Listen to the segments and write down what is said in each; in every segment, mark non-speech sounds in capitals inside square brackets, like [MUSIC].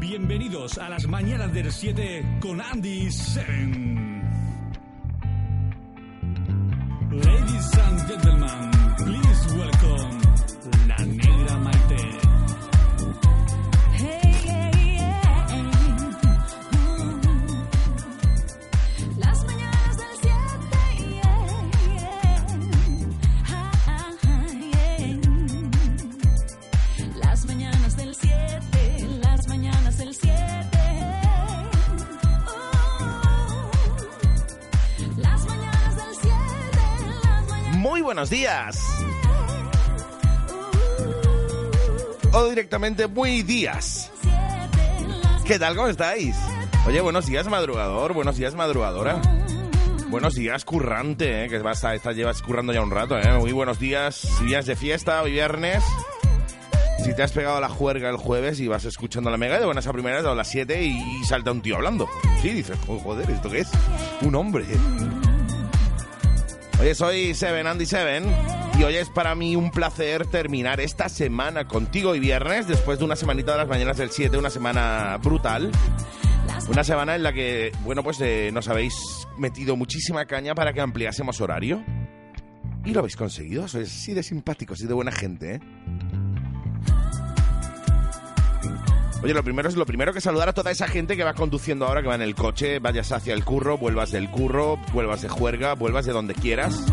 Bienvenidos a las mañanas del 7 con Andy 7. Días. O directamente muy días. ¿Qué tal? ¿Cómo estáis? Oye, buenos días madrugador, buenos días madrugadora. Buenos días currante, ¿eh? que vas a, esta llevas currando ya un rato, ¿eh? Muy buenos días, si vienes de fiesta, hoy viernes. Si te has pegado la juerga el jueves y vas escuchando la mega de buenas a primeras a las 7 y, salta un tío hablando. Sí, dices, "Oh, joder, ¿esto qué es? Un hombre. Oye, soy Seven Andy Seven y hoy es para mí un placer terminar esta semana contigo y viernes después de una semanita de las mañanas del 7, una semana brutal. Una semana en la que, bueno, pues eh, nos habéis metido muchísima caña para que ampliásemos horario. Y lo habéis conseguido, sois así de simpáticos y de buena gente, ¿eh? Oye, lo primero es lo primero que saludar a toda esa gente que va conduciendo ahora, que va en el coche, vayas hacia el curro, vuelvas del curro, vuelvas de juerga, vuelvas de donde quieras.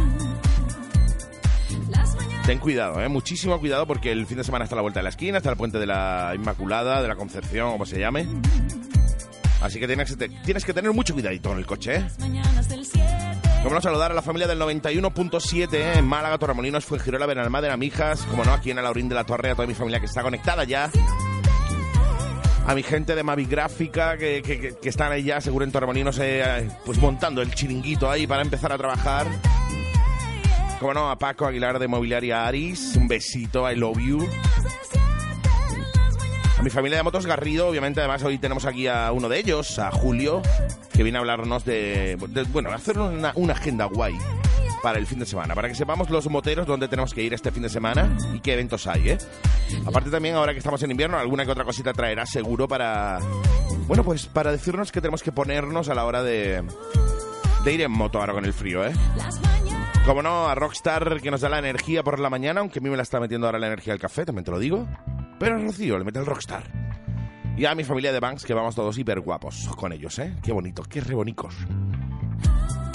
Ten cuidado, ¿eh? muchísimo cuidado porque el fin de semana está a la vuelta de la esquina, está el puente de la Inmaculada, de la Concepción, como se llame. Así que tienes, tienes que tener mucho cuidadito en el coche, ¿eh? mañanas del 7 Como no saludar a la familia del 91.7 ¿eh? en Málaga, Torremolinos, Fuengirola, Benalmádena, Mijas, como no, aquí en Alaurín de la Torre, a toda mi familia que está conectada ya. A mi gente de Mavi Gráfica que, que- que- están ahí ya, seguro en Torremolinos, eh, pues montando el chiringuito ahí para empezar a trabajar. Como a Paco Aguilar de Mobiliaria Aris, un besito, I love you. A mi familia de Motos Garrido, obviamente, además hoy tenemos aquí a uno de ellos, a Julio, que viene a hablarnos de, de- bueno, hacer una, una agenda guay para el fin de semana, para que sepamos los moteros dónde tenemos que ir este fin de semana y qué eventos hay, ¿eh? Aparte también, ahora que estamos en invierno, alguna que otra cosita traerá seguro para, bueno, pues para decirnos qué tenemos que ponernos a la hora de, de ir en moto ahora con el frío, ¿eh? Como no, a Rockstar que nos da la energía por la mañana, aunque a mí me la está metiendo ahora la energía al café, también te lo digo. Pero a Rocío le mete el Rockstar. Y a mi familia de Banks, que vamos todos hiper guapos con ellos, ¿eh? Qué bonitos, qué rebonicos.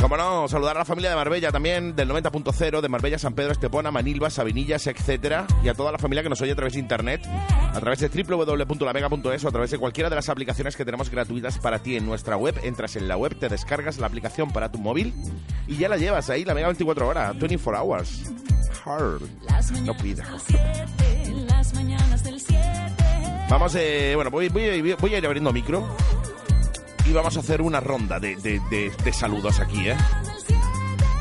Como no, saludar a la familia de Marbella también, del 90.0, de Marbella, San Pedro, Estepona, Manilva, Sabinillas, etcétera, y a toda la familia que nos oye a través de internet, a través de www.lamega.es o a través de cualquiera de las aplicaciones que tenemos gratuitas para ti en nuestra web. Entras en la web, te descargas la aplicación para tu móvil y ya la llevas ahí, la Mega 24 horas, 24 hours. Hard. No pida. del 7 Las mañanas del 7 Vamos, eh, bueno, voy, voy, voy a ir abriendo micro y vamos a hacer una ronda de, de- de- de saludos aquí, ¿eh?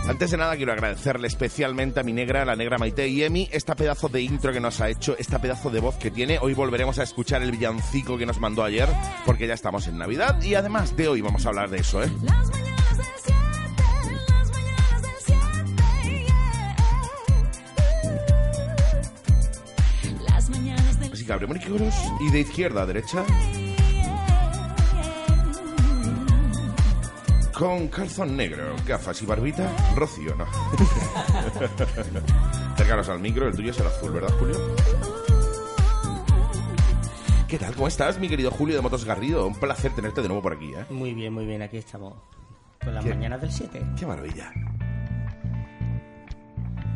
Antes de nada quiero agradecerle especialmente a mi negra, la negra Maite y Emi, esta pedazo de intro que nos ha hecho, esta pedazo de voz que tiene. Hoy volveremos a escuchar el villancico que nos mandó ayer, porque ya estamos en Navidad y además de hoy vamos a hablar de eso, ¿eh? Las mañanas del 7 Las mañanas del 7 Las mañanas del Así que abrimos y de izquierda a derecha con calzón negro, gafas y barbita, Rocío, ¿no? [LAUGHS] Acércanos al micro, el tuyo es el azul, ¿verdad, Julio? ¿Qué tal? ¿Cómo estás, mi querido Julio de Motos Garrido? Un placer tenerte de nuevo por aquí, ¿eh? Muy bien, muy bien, aquí estamos. Con las ¿Qué? mañanas del 7. ¡Qué maravilla!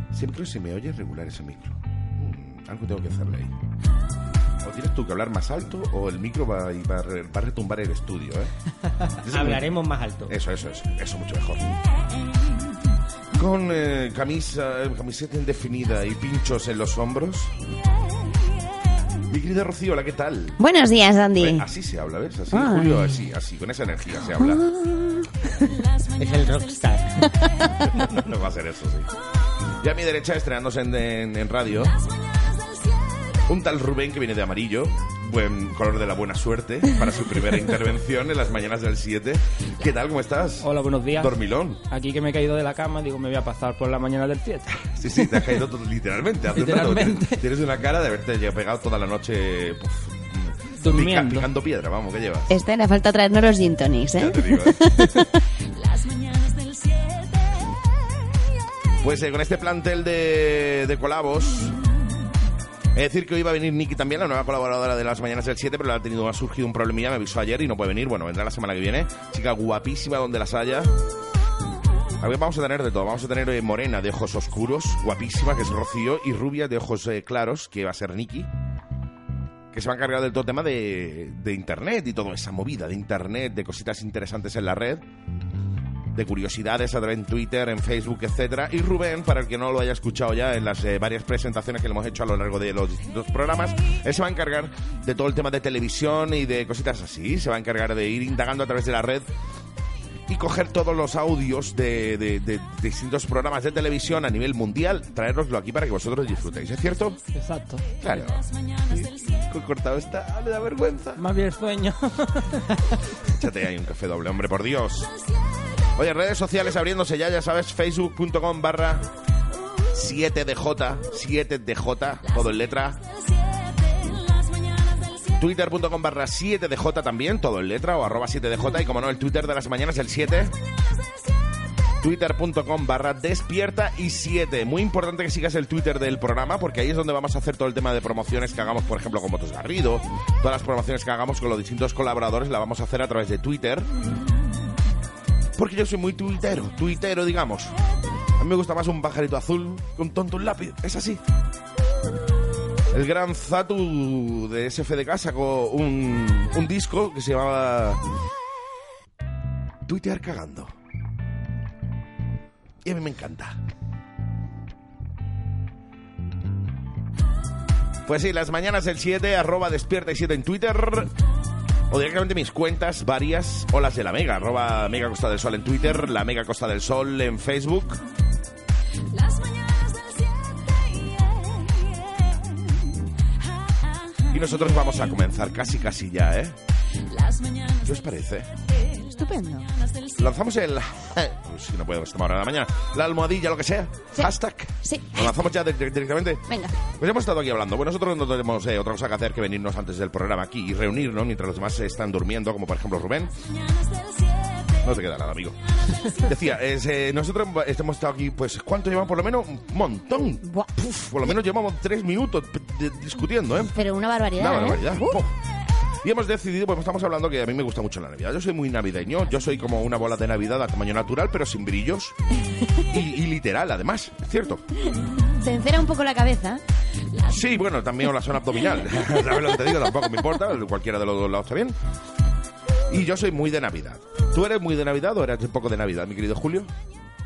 Siempre se me oye regular ese micro. Mm, algo tengo que hacerle ahí. O tienes tú que hablar más alto o el micro va, y va, va a retumbar el estudio, ¿eh? [LAUGHS] Hablaremos más alto. Eso, eso, eso. Eso mucho mejor. Con eh, camisa, camiseta indefinida y pinchos en los hombros. Mi querida Rocío, hola, ¿qué tal? Buenos días, Andy. Eh, Así se habla, ¿ves? Así, Ay. Julio, así, así, con esa energía se habla. Es el rockstar. [LAUGHS] No va a ser eso, sí. Y a mi derecha, estrenándose en, en- en radio, un tal Rubén que viene de amarillo, buen color de la buena suerte, para su primera [LAUGHS] intervención en las mañanas del 7. ¿Qué tal? ¿Cómo estás? Hola, buenos días. Dormilón. Aquí que me he caído de la cama, digo, me voy a pasar por la mañana del 7. [LAUGHS] Sí, sí, te has caído todo, literalmente. hace un rato. Literalmente. Tienes- Tienes una cara de haberte ya pegado toda la noche puf, Pica- Durmiendo. picando piedra, vamos, ¿qué llevas? Este le falta traernos los gin tonics, Ya ¿eh? te digo, ¿eh? [LAUGHS] Las mañanas del 7. Pues eh, con este plantel de, de colabos. Es decir, que hoy va a venir Nikki también, la nueva colaboradora de las mañanas del 7, pero ha tenido, ha surgido un problemilla, me avisó ayer y no puede venir. Bueno, vendrá la semana que viene. Chica guapísima donde las haya. Vamos a tener de todo. Vamos a tener eh, morena de ojos oscuros, guapísima, que es Rocío, y rubia de ojos eh, claros, que va a ser Nikki. Que se va a encargar del todo tema de, de internet y toda esa movida de internet, de cositas interesantes en la red de curiosidades a través en Twitter, en Facebook, etcétera. Y Rubén, para el que no lo haya escuchado ya en las eh, varias presentaciones que le hemos hecho a lo largo de los distintos programas, él se va a encargar de todo el tema de televisión y de cositas así. Se va a encargar de ir indagando a través de la red y coger todos los audios de, de- de distintos programas de televisión a nivel mundial, traeroslo aquí para que vosotros disfrutéis. ¿Es cierto? Exacto. Claro. Sí. Cortado está, le da vergüenza. Más bien sueño. [LAUGHS] Échate ahí un café doble, hombre, por Dios. Oye, redes sociales abriéndose ya, ya sabes, facebook.com barra 7DJ, 7DJ, todo en letra. Las mañanas del 7. Twitter.com barra 7DJ también, todo en letra, o arroba 7DJ, y como no, el Twitter de las mañanas, el 7. Twitter.com barra despierta y 7. Muy importante que sigas el Twitter del programa porque ahí es donde vamos a hacer todo el tema de promociones que hagamos, por ejemplo, con Motos Garrido. Todas las promociones que hagamos con los distintos colaboradores la vamos a hacer a través de Twitter. Porque yo soy muy tuitero, tuitero, digamos. A mí me gusta más un pajarito azul que un tonto un lápiz. Es así. El gran Zatu de SFDK sacó un, un disco que se llamaba Tuitear cagando. Y a mí me encanta. Pues sí, las mañanas el 7, arroba despierta y 7 en Twitter. O directamente mis cuentas varias, o las de la Mega, arroba Mega Costa del Sol en Twitter, la Mega Costa del Sol en Facebook. Las mañanas del 7. Y nosotros vamos a comenzar casi casi ya, ¿eh? ¿Qué os parece? Estupendo. del 7. Lanzamos el... [LAUGHS] Si no puedo esta hora de la mañana. La almohadilla, lo que sea. Sí. Hashtag. Sí. Lo lanzamos ya de- de- directamente. Venga. Pues hemos estado aquí hablando. Bueno, nosotros no tenemos eh, otra cosa que hacer que venirnos antes del programa aquí y reunirnos mientras los demás están durmiendo, como por ejemplo Rubén. Mañanas del 7. No te queda nada, amigo. [LAUGHS] Decía, es, eh, nosotros hemos estado aquí, pues, ¿cuánto llevamos? Por lo menos un montón. Por lo menos llevamos tres minutos discutiendo, ¿eh? Pero una barbaridad, Una ¿eh? barbaridad. Uh, Puf. Y hemos decidido, pues estamos hablando que a mí me gusta mucho la Navidad. Yo soy muy navideño, yo soy como una bola de Navidad a tamaño natural, pero sin brillos. Y, y literal, además, es cierto. se encera un poco la cabeza. Sí, bueno, también la zona abdominal. [LAUGHS] ¿Sabes lo que te digo? Tampoco me importa, cualquiera de los dos lados está bien. Y yo soy muy de Navidad. ¿Tú eres muy de Navidad o eres un poco de Navidad, mi querido Julio?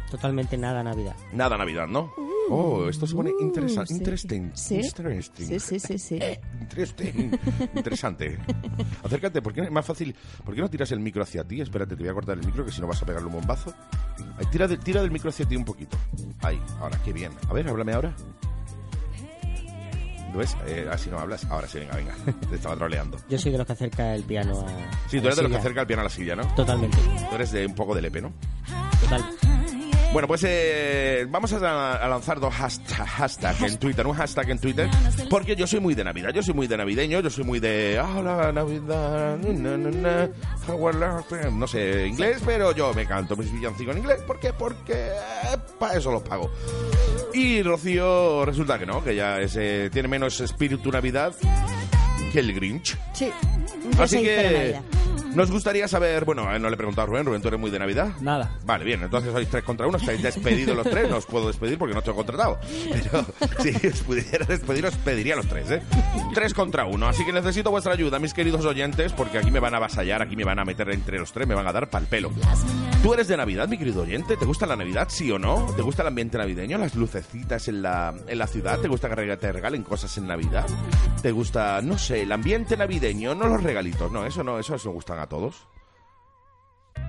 Totalmente nada Navidad. Nada Navidad, ¿no? Oh, esto se pone interesa- Uh, sí. interesting. Sí. Interesting. Sí, sí, sí, sí. Interesting. Interesante. Acércate, ¿por qué no- es más fácil? ¿Por qué no tiras el micro hacia ti? Espérate, te voy a cortar el micro que si no vas a pegarle un bombazo. Ahí, tira, de- tira del micro hacia ti un poquito. Ahí, ahora, qué bien. A ver, háblame ahora. ¿Lo ves? Eh, así no hablas. Ahora sí, venga, venga. [LAUGHS] Te estaba troleando. Yo soy de los que acerca el piano a. Sí, tú eres de los que acerca el piano a la silla, ¿no? Totalmente. Tú eres de un poco de lepe, ¿no? Total. Bueno, pues eh, vamos a, a lanzar dos hashtag, hashtag en Twitter, un hashtag en Twitter, porque yo soy muy de Navidad, yo soy muy de navideño, yo soy muy de ah, la Navidad, na, na, na, love-" no sé inglés, pero yo me canto mis villancicos en inglés, ¿por qué? Porque para eso los pago. Y Rocío resulta que no, que ya es, eh, tiene menos espíritu Navidad que el Grinch. Sí. Así que. Nos gustaría saber, bueno, eh, no le he preguntado a Rubén, Rubén, ¿tú eres muy de Navidad? Nada. Vale, bien, entonces sois tres contra uno, estáis despedidos los tres, no os puedo despedir porque no estoy contratado. Pero si os pudiera despedir, os pediría a los tres, ¿eh? Tres contra uno, así que necesito vuestra ayuda, mis queridos oyentes, porque aquí me van a avasallar, aquí me van a meter entre los tres, me van a dar pal pelo. ¿Tú eres de Navidad, mi querido oyente? ¿Te gusta la Navidad, sí o no? ¿Te gusta el ambiente navideño, las lucecitas en la, en la ciudad? ¿Te gusta que te regalen cosas en Navidad? ¿Te gusta, no sé, el ambiente navideño, no los regalitos? No, eso no, eso nos gustan a todos.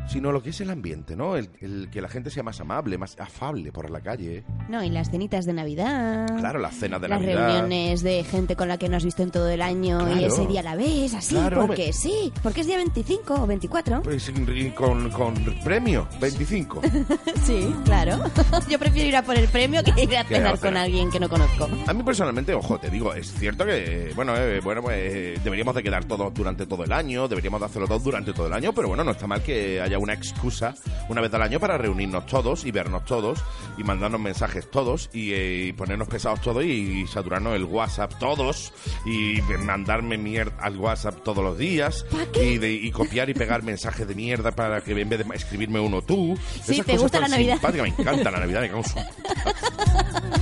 Sino lo que es el ambiente, ¿no? El, el que la gente sea más amable, más afable por la calle. No, y las cenitas de Navidad. Claro, la cena de las Navidad. reuniones de gente con la que no has visto en todo el año y Claro. ese día la ves así, Claro, porque me- sí, porque es día 25 o 24. Pues y con, con premio, 25. [LAUGHS] Sí, claro. [LAUGHS] Yo prefiero ir a por el premio que ir a [LAUGHS] cenar con alguien que no conozco. A mí personalmente, ojo, te digo, es cierto que, bueno, eh, bueno pues, deberíamos de quedar todos durante todo el año, deberíamos de hacerlo todo durante todo el año, pero bueno, no está mal que haya una excusa una vez al año para reunirnos todos y vernos todos y mandarnos mensajes todos y, eh, y ponernos pesados todos y, saturarnos el WhatsApp todos y mandarme mierda al WhatsApp todos los días y, de- y copiar y pegar mensajes de mierda para que en vez de escribirme uno tú. Sí, Esas ¿te cosas gusta la Navidad? Me encanta la Navidad, me cago [LAUGHS]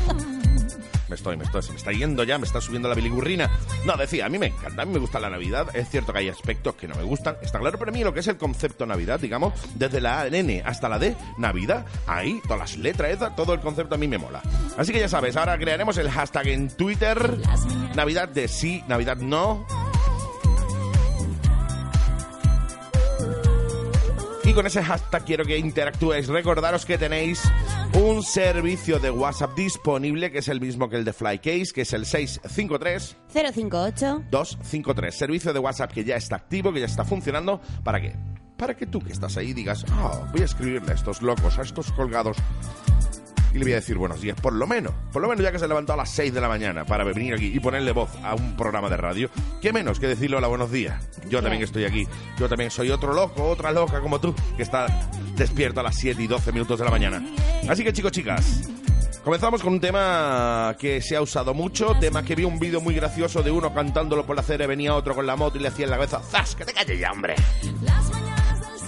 me estoy, me estoy, se me está yendo ya, me está subiendo la biligurrina. No, decía, a mí me encanta, a mí me gusta la Navidad. Es cierto que hay aspectos que no me gustan, está claro, pero a mí lo que es el concepto Navidad, digamos, desde la N hasta la D, Navidad, ahí, todas las letras, todo el concepto a mí me mola. Así que ya sabes, ahora crearemos el hashtag en Twitter, Navidad de sí, Navidad no. Con ese hashtag quiero que interactúes. Recordaros que tenéis un servicio de WhatsApp disponible que es el mismo que el de Flycase, que es el 653 058 253. Servicio de WhatsApp que ya está activo, que ya está funcionando. ¿Para qué? Para que tú que estás ahí digas, ah, voy a escribirle a estos locos, a estos colgados. Y le voy a decir buenos días, por lo menos. Por lo menos ya que se levantó a las 6 de la mañana para venir aquí y ponerle voz a un programa de radio. ¿Qué menos que decirle hola, buenos días? Yo también estoy aquí. Yo también soy otro loco, otra loca como tú, que está despierto a las 7 y 12 minutos de la mañana. Así que chicos, chicas, Comenzamos con un tema que se ha usado mucho, tema que vi un vídeo muy gracioso de uno cantándolo por la acera, y venía otro con la moto y le hacía en la cabeza, ¡zas! ¡Que te calles ya, hombre!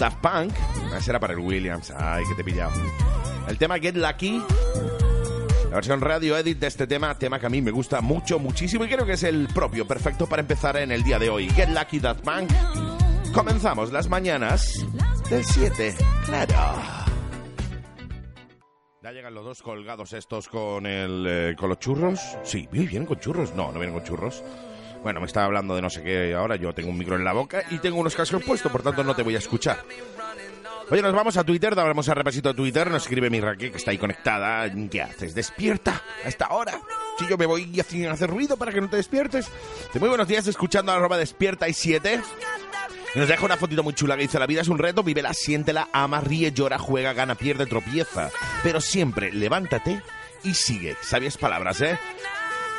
Daft Punk, ese era para el Williams, ay, que te he pillado. El tema Get Lucky, la versión radio edit de este tema, tema que a mí me gusta mucho, muchísimo y creo que es el propio, perfecto para empezar en el día de hoy. Get Lucky Daft Punk. Comenzamos las mañanas del 7, claro. Ya llegan los dos colgados estos con el eh, con los churros. Sí, ¿vi- ¿vienen con churros? No, no vienen con churros. Bueno, me está hablando de no sé qué ahora. Yo tengo un micro en la boca y tengo unos cascos puestos, por tanto no te voy a escuchar. Oye, nos vamos a Twitter, damos a repasito a Twitter. Nos escribe mi Raquel, que está ahí conectada. ¿Qué haces? ¿Despierta a esta hora? Si yo me voy a hacer- ruido para que no te despiertes. De muy buenos días, escuchando a arroba despierta y 7. Y nos deja una fotito muy chula que dice, la vida es un reto, vívela, siéntela, ama, ríe, llora, juega, gana, pierde, tropieza. Pero siempre levántate y sigue. Sabias palabras, ¿eh?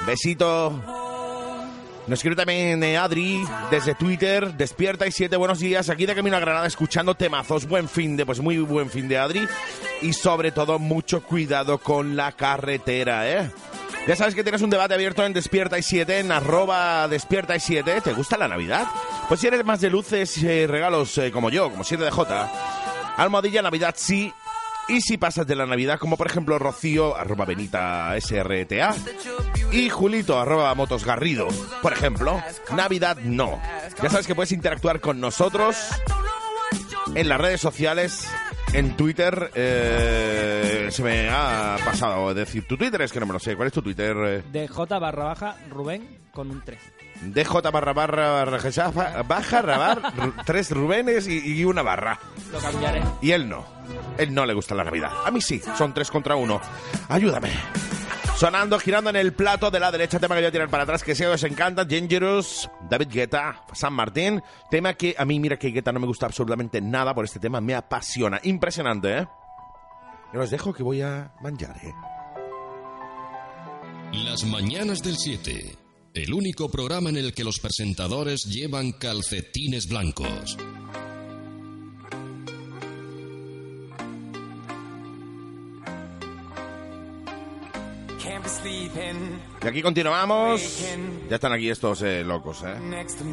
Besito. Nos escribe también eh, Adri desde Twitter, despierta y siete buenos días, aquí de Camino a Granada escuchando temazos, buen fin de, pues muy buen fin de Adri y sobre todo mucho cuidado con la carretera, ¿eh? Ya sabes que tienes un debate abierto en Despierta y 7, en arroba Despierta y 7. ¿Te gusta la Navidad? Pues si eres más de luces y eh, regalos eh, como yo, como 7 de J, almohadilla Navidad sí. Y si pasas de la Navidad, como por ejemplo Rocío, arroba Benita SRTA, y Julito, arroba Motos Garrido, por ejemplo, Navidad no. Ya sabes que puedes interactuar con nosotros en las redes sociales, en Twitter. eh, se me ha pasado decir tu Twitter, es que no me lo sé. ¿Cuál es tu Twitter? eh? DJ barra baja Rubén con un 3. DJ barra barra barra baja rabar tres Rubénes y, y una barra. Lo cambiaré. Y él no. Él no le gusta la Navidad. A mí sí, son tres contra uno. Ayúdame. Sonando, girando en el plato de la derecha, tema que voy a tirar para atrás, que si os encanta, Dangerous, David Guetta, San Martín, tema que a mí, mira que Guetta no me gusta absolutamente nada por este tema, me apasiona, impresionante, ¿eh? Y os dejo que voy a manjar, ¿eh? Las mañanas del 7. El único programa en el que los presentadores llevan calcetines blancos. Y aquí continuamos. Ya están aquí estos eh, locos, ¿eh?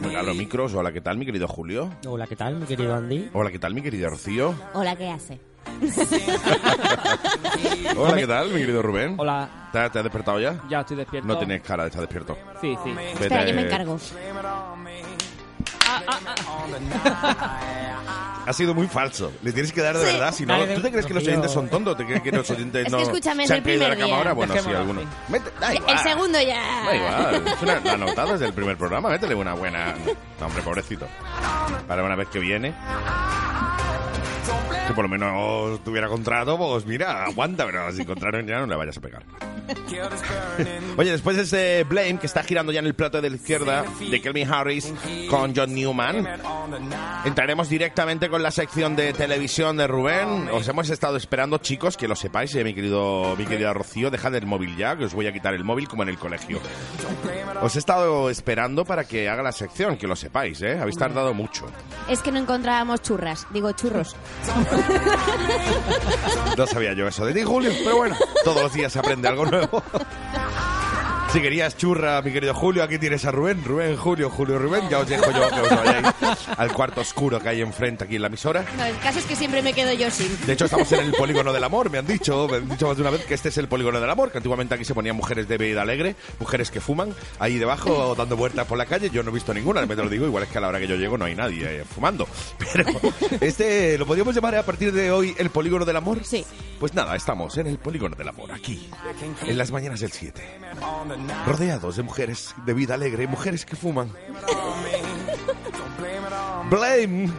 Venga, los micros. Hola, ¿qué tal, mi querido Julio? Hola, ¿qué tal, mi querido Andy? Hola, ¿qué tal, mi querido Rocío? Hola, ¿qué hace? [LAUGHS] Hola, ¿qué tal, mi querido Rubén? Hola, ¿Te, te has despertado ya? ya estoy despierto. No tienes cara de estar despierto. Sí, sí. Espera, Vete- yo me encargo. Ha sido muy falso. Le tienes que dar de Sí. verdad. Si no, Dale, ¿tú te crees que los oyentes son tontos? ¿Te crees que los oyentes [LAUGHS] Es no que escúchame, es se han el caído de la primer cama día. ahora? Bueno, sí, algunos. así. Mete- da El igual. segundo ya. Da igual. Es una, la notada desde el primer programa. Métele una buena... No, hombre, pobrecito. Para una vez que viene... Que por lo menos tuviera contrato, pues mira, aguanta, pero sin contrato ya no le vayas a pegar. Oye, después de ese Blame que está girando ya en el plato de la izquierda de Kelvin Harris con John Newman, entraremos directamente con la sección de televisión de Rubén. Os hemos estado esperando, chicos, que lo sepáis, eh, mi querido, mi querida Rocío, dejad el móvil ya, que os voy a quitar el móvil como en el colegio. Os he estado esperando para que haga la sección, que lo sepáis, ¿eh? Habéis tardado mucho. Es que no encontrábamos churras, digo churros. [LAUGHS] [LAUGHS] No sabía yo eso de ti, Julio, pero bueno, todos los días se aprende algo nuevo. [LAUGHS] Si querías churra, mi querido Julio, aquí tienes a Rubén, Rubén, Julio, Julio, Rubén. Ya os dejo yo que os vayáis al cuarto oscuro que hay enfrente aquí en la emisora. No, el caso es que siempre me quedo yo sin. De hecho, estamos en el polígono del amor, me han dicho, me han dicho más de una vez que este es el polígono del amor, que antiguamente aquí se ponían mujeres de vida alegre, mujeres que fuman, ahí debajo dando vueltas por la calle. Yo no he visto ninguna, me te lo digo, igual es que a la hora que yo llego no hay nadie eh, fumando. Pero este, ¿lo podríamos llamar a partir de hoy el polígono del amor? Sí. Pues nada, estamos en el polígono del amor, aquí, en las mañanas del 7. Rodeados de mujeres de vida alegre, mujeres que fuman. Blame,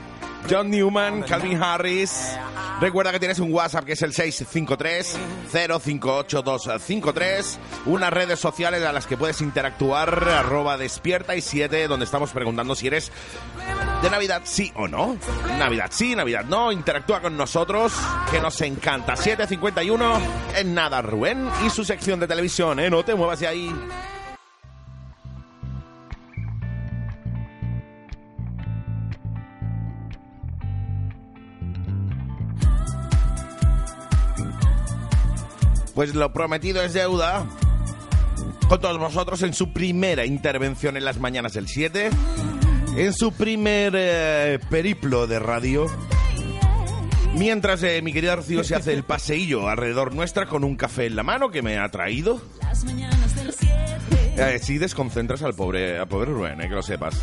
John Newman, Calvin Harris. Recuerda que tienes un WhatsApp que es el 653-058-253. Unas redes sociales a las que puedes interactuar, arroba despierta y 7, donde estamos preguntando si eres de Navidad sí o no. Navidad sí, Navidad no. Interactúa con nosotros, que nos encanta. 751 en nada, Rubén y su sección de televisión, ¿eh? No te muevas de ahí. Pues lo prometido es deuda. Con todos vosotros en su primera intervención en las mañanas del 7. En su primer eh, periplo de radio. Mientras eh, mi querida Rocío se hace el paseillo alrededor nuestra con un café en la mano que me ha traído. Las mañanas del 7. Eh, sí, desconcentras al pobre, al pobre Rubén, eh, que lo sepas.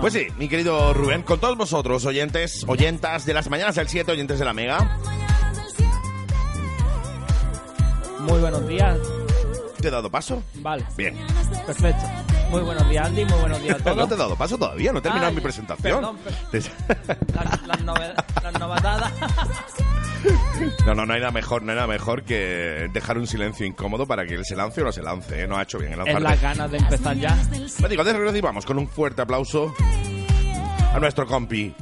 Pues sí, mi querido Rubén, con todos vosotros, oyentes, oyentas de las mañanas del 7, oyentes de la Mega. Mañanas del 7. Muy buenos días. ¿Te he dado paso? Vale, Bien. perfecto. Muy buenos días, Andy. Muy buenos días a [LAUGHS] todos. No te he dado paso todavía, no he terminado Ay, mi presentación. perdón, Las, las, nove- las novatadas. [LAUGHS] No, no, no hay nada mejor, no hay nada mejor que dejar un silencio incómodo para que él se lance o no se lance. ¿eh? No ha hecho bien el es las ganas de empezar ya. Me digo, recibamos con un fuerte aplauso a nuestro compi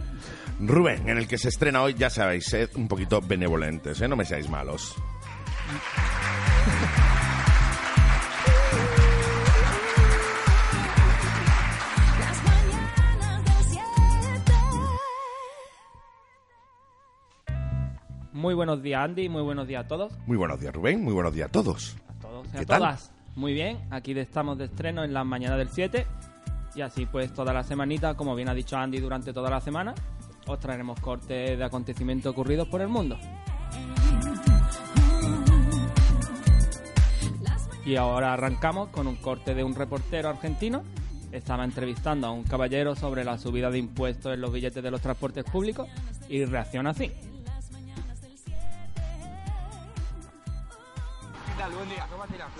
Rubén, en el que se estrena hoy, ya sabéis, sed un poquito benevolentes, ¿eh? no me seáis malos. Muy buenos días, Andy. Muy buenos días a todos. Muy buenos días, Rubén, muy buenos días a todos. A todos y ¿Qué a tal? todas. Muy bien, aquí estamos de estreno en las mañanas del 7. Y así pues toda la semanita, como bien ha dicho Andy durante toda la semana, os traeremos cortes de acontecimientos ocurridos por el mundo. Y ahora arrancamos con un corte de un reportero argentino. Estaba entrevistando a un caballero sobre la subida de impuestos en los billetes de los transportes públicos y reacciona así. Buen día.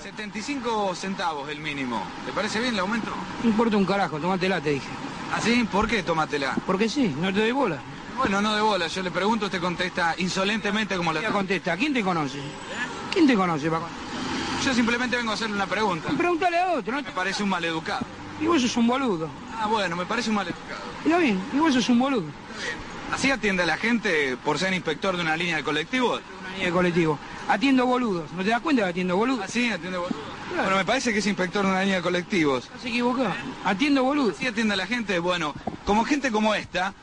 75 centavos el mínimo. ¿Te parece bien el aumento? No importa un carajo, tómatela, te dije. ¿Así? ¿Por qué tómatela? Porque sí, no te doy bola. Bueno, no de bola. Yo le pregunto, usted contesta insolentemente como la... Ella contesta, ¿quién te conoce? ¿Quién te conoce, Paco? Yo simplemente vengo a hacerle una pregunta. Pregúntale a otro, ¿no? Me parece un maleducado. Y vos sos un boludo. Ah, bueno, me parece un maleducado. Mira bien, y vos sos un boludo. ¿Así atiende a la gente por ser inspector de una línea de colectivos? Colectivo. Atiendo boludos. ¿No te das cuenta que atiendo boludos? ¿Así atiende boludo? Bueno, me parece que es inspector de una línea de colectivos. Estás equivocado. Atiendo boludos. ¿Así atiende a la gente? Bueno, como gente como esta,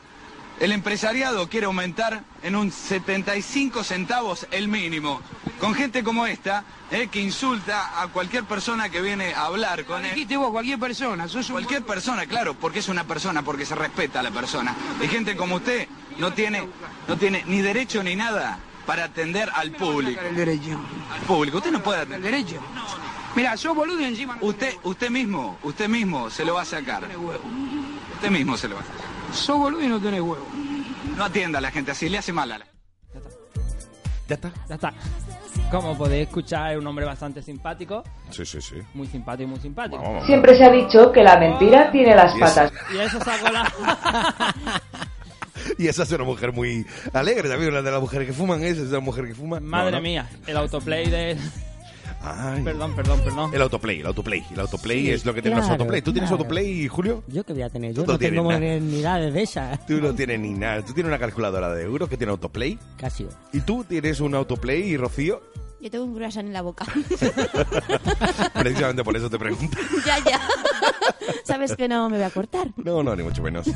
el empresariado quiere aumentar en un 75 centavos el mínimo. Con gente como esta, eh, que insulta a cualquier persona que viene a hablar con él. Dijiste vos, cualquier persona. Sos un Cualquier persona, claro, porque es una persona, porque se respeta a la persona. Y gente como usted no tiene, no tiene ni derecho ni nada para atender al público. el derecho. Al público, usted no puede ¿El atender. derecho? Mira, sos boludo y encima no Usted, usted mismo, usted mismo se lo va a sacar. Usted mismo se lo va a sacar. Sos boludo y no tenés huevo. No atienda a la gente así, le hace mal a la ¿Ya está? Ya está. Como podéis escuchar, es un hombre bastante simpático. Sí, sí, sí. Muy simpático y muy simpático. Vamos, vamos. Siempre se ha dicho que la mentira tiene las Y patas. Y eso sacó la... [LAUGHS] Y esa es una mujer muy alegre también, la de las mujeres que fuman, esa es una mujer que fuma. Madre no. mía, el autoplay de... Ay. Perdón, perdón, perdón. El autoplay, el autoplay. El autoplay Sí, es lo que tiene los claro, autoplay. ¿Tú tienes claro. autoplay, Julio? ¿Yo qué voy a tener? Tú Yo no no tengo modernidades de esas. Tú no tienes ni nada. Tú tienes una calculadora de euros que tiene autoplay. Casio. ¿Y tú tienes un autoplay y Rocío? Yo tengo un croissant en la boca. [LAUGHS] Precisamente por eso te pregunto. [LAUGHS] ya, ya. Sabes que no me voy a cortar. No, no, ni mucho menos.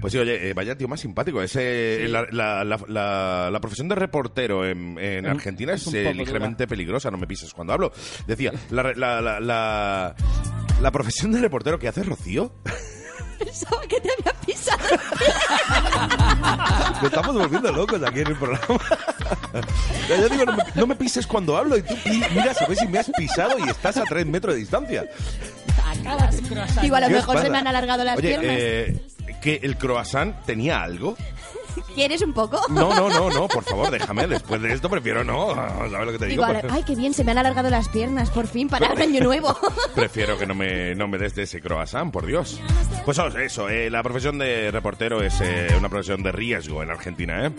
Pues sí, oye, eh, vaya tío más simpático. Ese, la, la- la- la- la profesión de reportero en, Argentina es eh, ligeramente peligrosa, no me pises cuando hablo. Decía, la, re- la, la, la, la profesión de reportero que hace Rocío, [LAUGHS] Pensaba que te había pisado. nos estamos volviendo locos aquí en el programa. [LAUGHS] Ya, ya digo, no me, no me pises cuando hablo y tú pi- miras a ver si me has pisado y estás a tres metros de distancia. Acabas. Digo, a lo ¿Qué os mejor se me han alargado las Oye, piernas. eh, que el croissant tenía algo. ¿Quieres un poco? No, no, no, no, por [LAUGHS] favor, déjame. Después de esto prefiero no. ¿Sabes lo que te Digo, ay, qué bien, se me han alargado las piernas, por fin, para el año nuevo. [LAUGHS] Prefiero que no me, no me des de ese croissant, por Dios. Pues eso, eh, la profesión de reportero es eh, una profesión de riesgo en Argentina, ¿eh?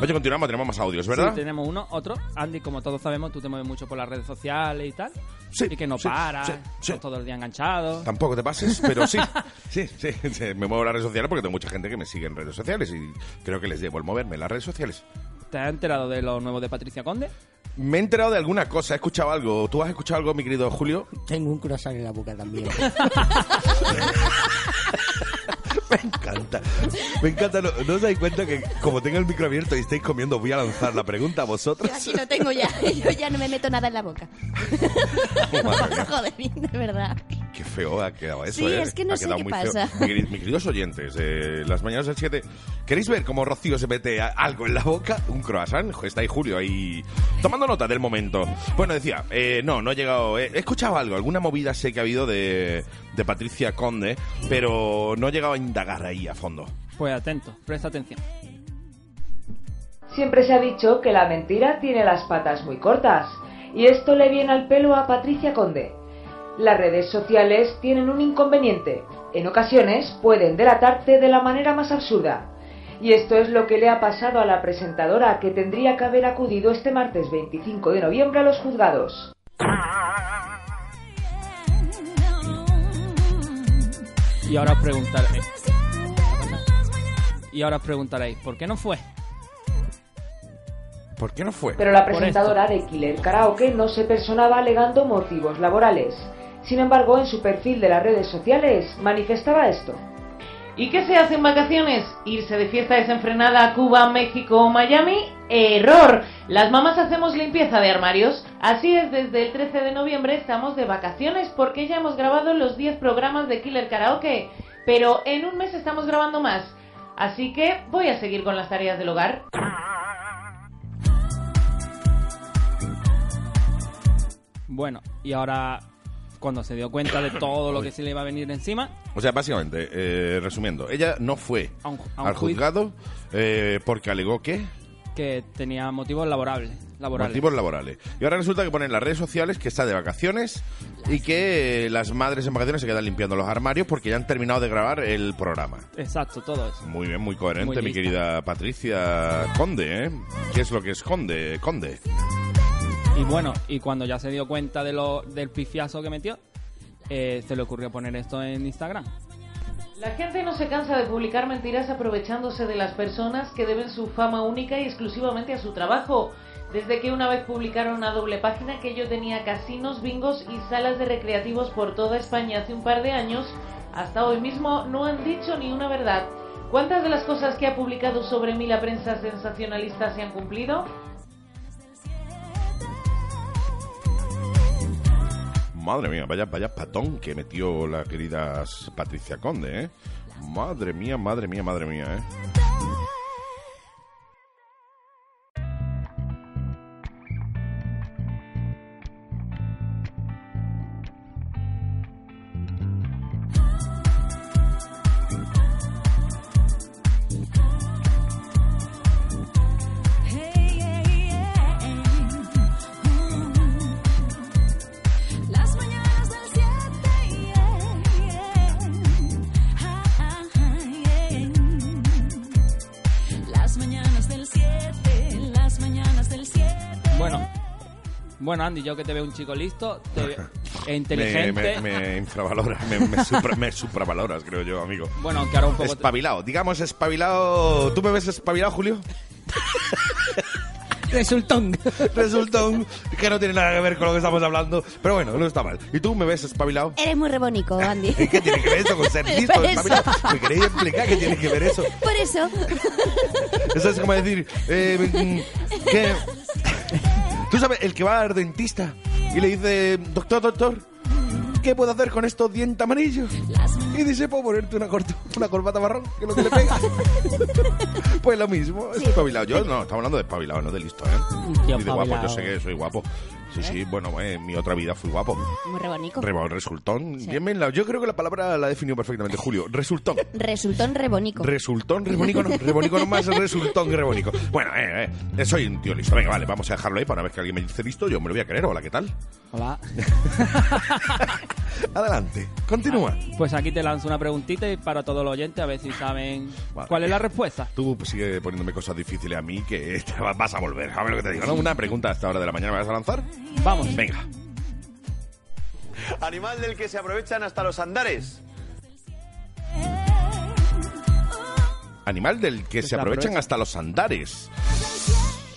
Oye, continuamos, tenemos más audios, ¿verdad? Sí, tenemos uno, otro. Andy, como todos sabemos, tú te mueves mucho por las redes sociales y tal. Sí, Y que no sí, paras, sí, sí. todo el día enganchado. Tampoco te pases, pero sí. [LAUGHS] Sí, sí, sí, Me muevo en las redes sociales porque tengo mucha gente que me sigue en redes sociales y creo que les debo moverme en las redes sociales. ¿Te has enterado de lo nuevo de Patricia Conde? Me he enterado de alguna cosa, he escuchado algo. ¿Tú has escuchado algo, mi querido Julio? Tengo un croissant en la boca también. [LAUGHS] Me encanta. Me encanta. ¿No, ¿no os dais cuenta que como tengo el micro abierto y estáis comiendo, voy a lanzar la pregunta a vosotros? Yo aquí lo tengo ya. Yo ya no me meto nada en la boca. Mía. [LAUGHS] Joder, de verdad. Qué feo ha quedado eso, Sí, ¿eh? es que no Ha sé qué pasa. Mi Mis queridos oyentes, eh, las mañanas del 7, ¿queréis ver cómo Rocío se mete a- algo en la boca? Un croissant. Está ahí Julio ahí tomando nota del momento. Bueno, decía, eh, no, no he llegado. eh, he escuchado algo, alguna movida sé que ha habido de, de Patricia Conde, pero no he llegado a indagar ahí a fondo. Pues atento, presta atención. Siempre se ha dicho que la mentira tiene las patas muy cortas, y esto le viene al pelo a Patricia Conde. Las redes sociales tienen un inconveniente. En ocasiones pueden delatarte de la manera más absurda. Y esto es lo que le ha pasado a la presentadora que tendría que haber acudido este martes 25 de noviembre a los juzgados. Y ahora os preguntaréis. Y ahora os preguntaréis, ¿por qué no fue? ¿Por qué no fue? Pero la presentadora de Killer Karaoke no se personaba alegando motivos laborales. Sin embargo, en su perfil de las redes sociales manifestaba esto. ¿Y qué se hace en vacaciones? ¿Irse de fiesta desenfrenada a Cuba, México o Miami? ¡Error! Las mamás hacemos limpieza de armarios. Así es, desde el 13 de noviembre estamos de vacaciones porque ya hemos grabado los 10 programas de Killer Karaoke. Pero en un mes estamos grabando más. Así que voy a seguir con las tareas del hogar. Bueno, y ahora, cuando se dio cuenta de todo lo que se le iba a venir encima, O sea, básicamente, eh, resumiendo, ella no fue A un- a un al juzgado eh, porque alegó que que tenía motivos laborables. Laborales. motivos laborales. Y ahora resulta que pone en las redes sociales que está de vacaciones y que eh, las madres en vacaciones se quedan limpiando los armarios porque ya han terminado de grabar el programa. Exacto, todo eso. Muy bien, muy coherente, Muy mi querida Patricia Conde, ¿eh? ¿Qué es lo que es Conde? Conde. Y bueno, y cuando ya se dio cuenta de lo, del pifiazo que metió, eh, se le ocurrió poner esto en Instagram. La gente no se cansa de publicar mentiras aprovechándose de las personas que deben su fama única y exclusivamente a su trabajo. Desde que una vez publicaron una doble página que yo tenía casinos, bingos y salas de recreativos por toda España hace un par de años, hasta hoy mismo no han dicho ni una verdad. ¿Cuántas de las cosas que ha publicado sobre mí la prensa sensacionalista se han cumplido? Madre mía, vaya, vaya patón que metió la querida Patricia Conde, ¿eh? Madre mía, madre mía, madre mía, ¿eh? Bueno, Andy, yo que te veo un chico listo te veo- e [LAUGHS] inteligente. Me, me, me infravaloras, me, me, supra- me supravaloras, creo yo, amigo. Bueno, aunque ahora un poco... Espabilado, digamos espabilado. ¿Tú me ves espabilado, Julio? [LAUGHS] Resultón. Resultón que no tiene nada que ver con lo que estamos hablando. Pero bueno, no está mal. ¿Y tú me ves espabilado? Eres muy rebónico, Andy. ¿Qué tiene que ver eso con ser listo, espabilado? ¿Me queréis explicar qué tiene que ver eso? Por eso. Eso es como decir, eh, mm, que... ¿Tú sabes, el que va al dentista y le dice, doctor, doctor, ¿qué puedo hacer con estos dientes amarillos? Y dice, puedo ponerte una, corto- una corbata marrón, que es lo que le pega. [LAUGHS] pues lo mismo, es espabilado. Yo no, estamos hablando de espabilado, no de listo, ¿eh? tío Y de guapo, yo sé que soy guapo. Sí, sí, bueno, eh, en mi otra vida fui guapo. Muy rebónico. Reba- resultón. Bien, bien, la- yo creo que la palabra la definió perfectamente Julio. Resultón. [LAUGHS] Resultón rebónico. Resultón, rebónico no, rebónico no más, resultón y rebónico. Bueno, eh, eh, soy un tío listo. Venga, vale, vamos a dejarlo ahí para una vez que alguien me dice listo, yo me lo voy a creer. Hola, ¿qué tal? Hola. [LAUGHS] Adelante, continúa. Pues aquí te lanzo una preguntita y para todos los oyentes a ver si saben Vale. cuál es la respuesta. Tú sigue poniéndome cosas difíciles a mí que vas a volver. A ver lo que te digo, ¿no? Una pregunta a esta hora de la mañana, ¿me vas a lanzar? Vamos. Venga. Animal del que se aprovechan hasta los andares. Animal del que se se aprovechan aprovecha. hasta los andares.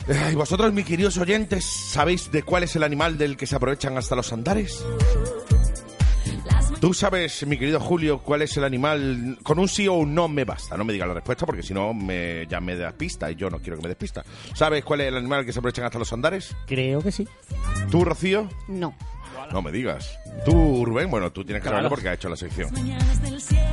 Eh, ¿Y vosotros, mis queridos oyentes, sabéis de cuál es el animal del que se aprovechan hasta los andares? ¿Tú sabes, mi querido Julio, cuál es el animal? Con un sí o un no me basta. No me digas la respuesta porque si no me, ya me das pista y yo no quiero que me des pista. ¿Sabes cuál es el animal que se aprovechan hasta los andares? Creo que sí. ¿Tú, Rocío? No. No me digas. ¿Tú, Rubén? Bueno, tú tienes que saberlo porque ha hecho la sección. Mañanas del 7.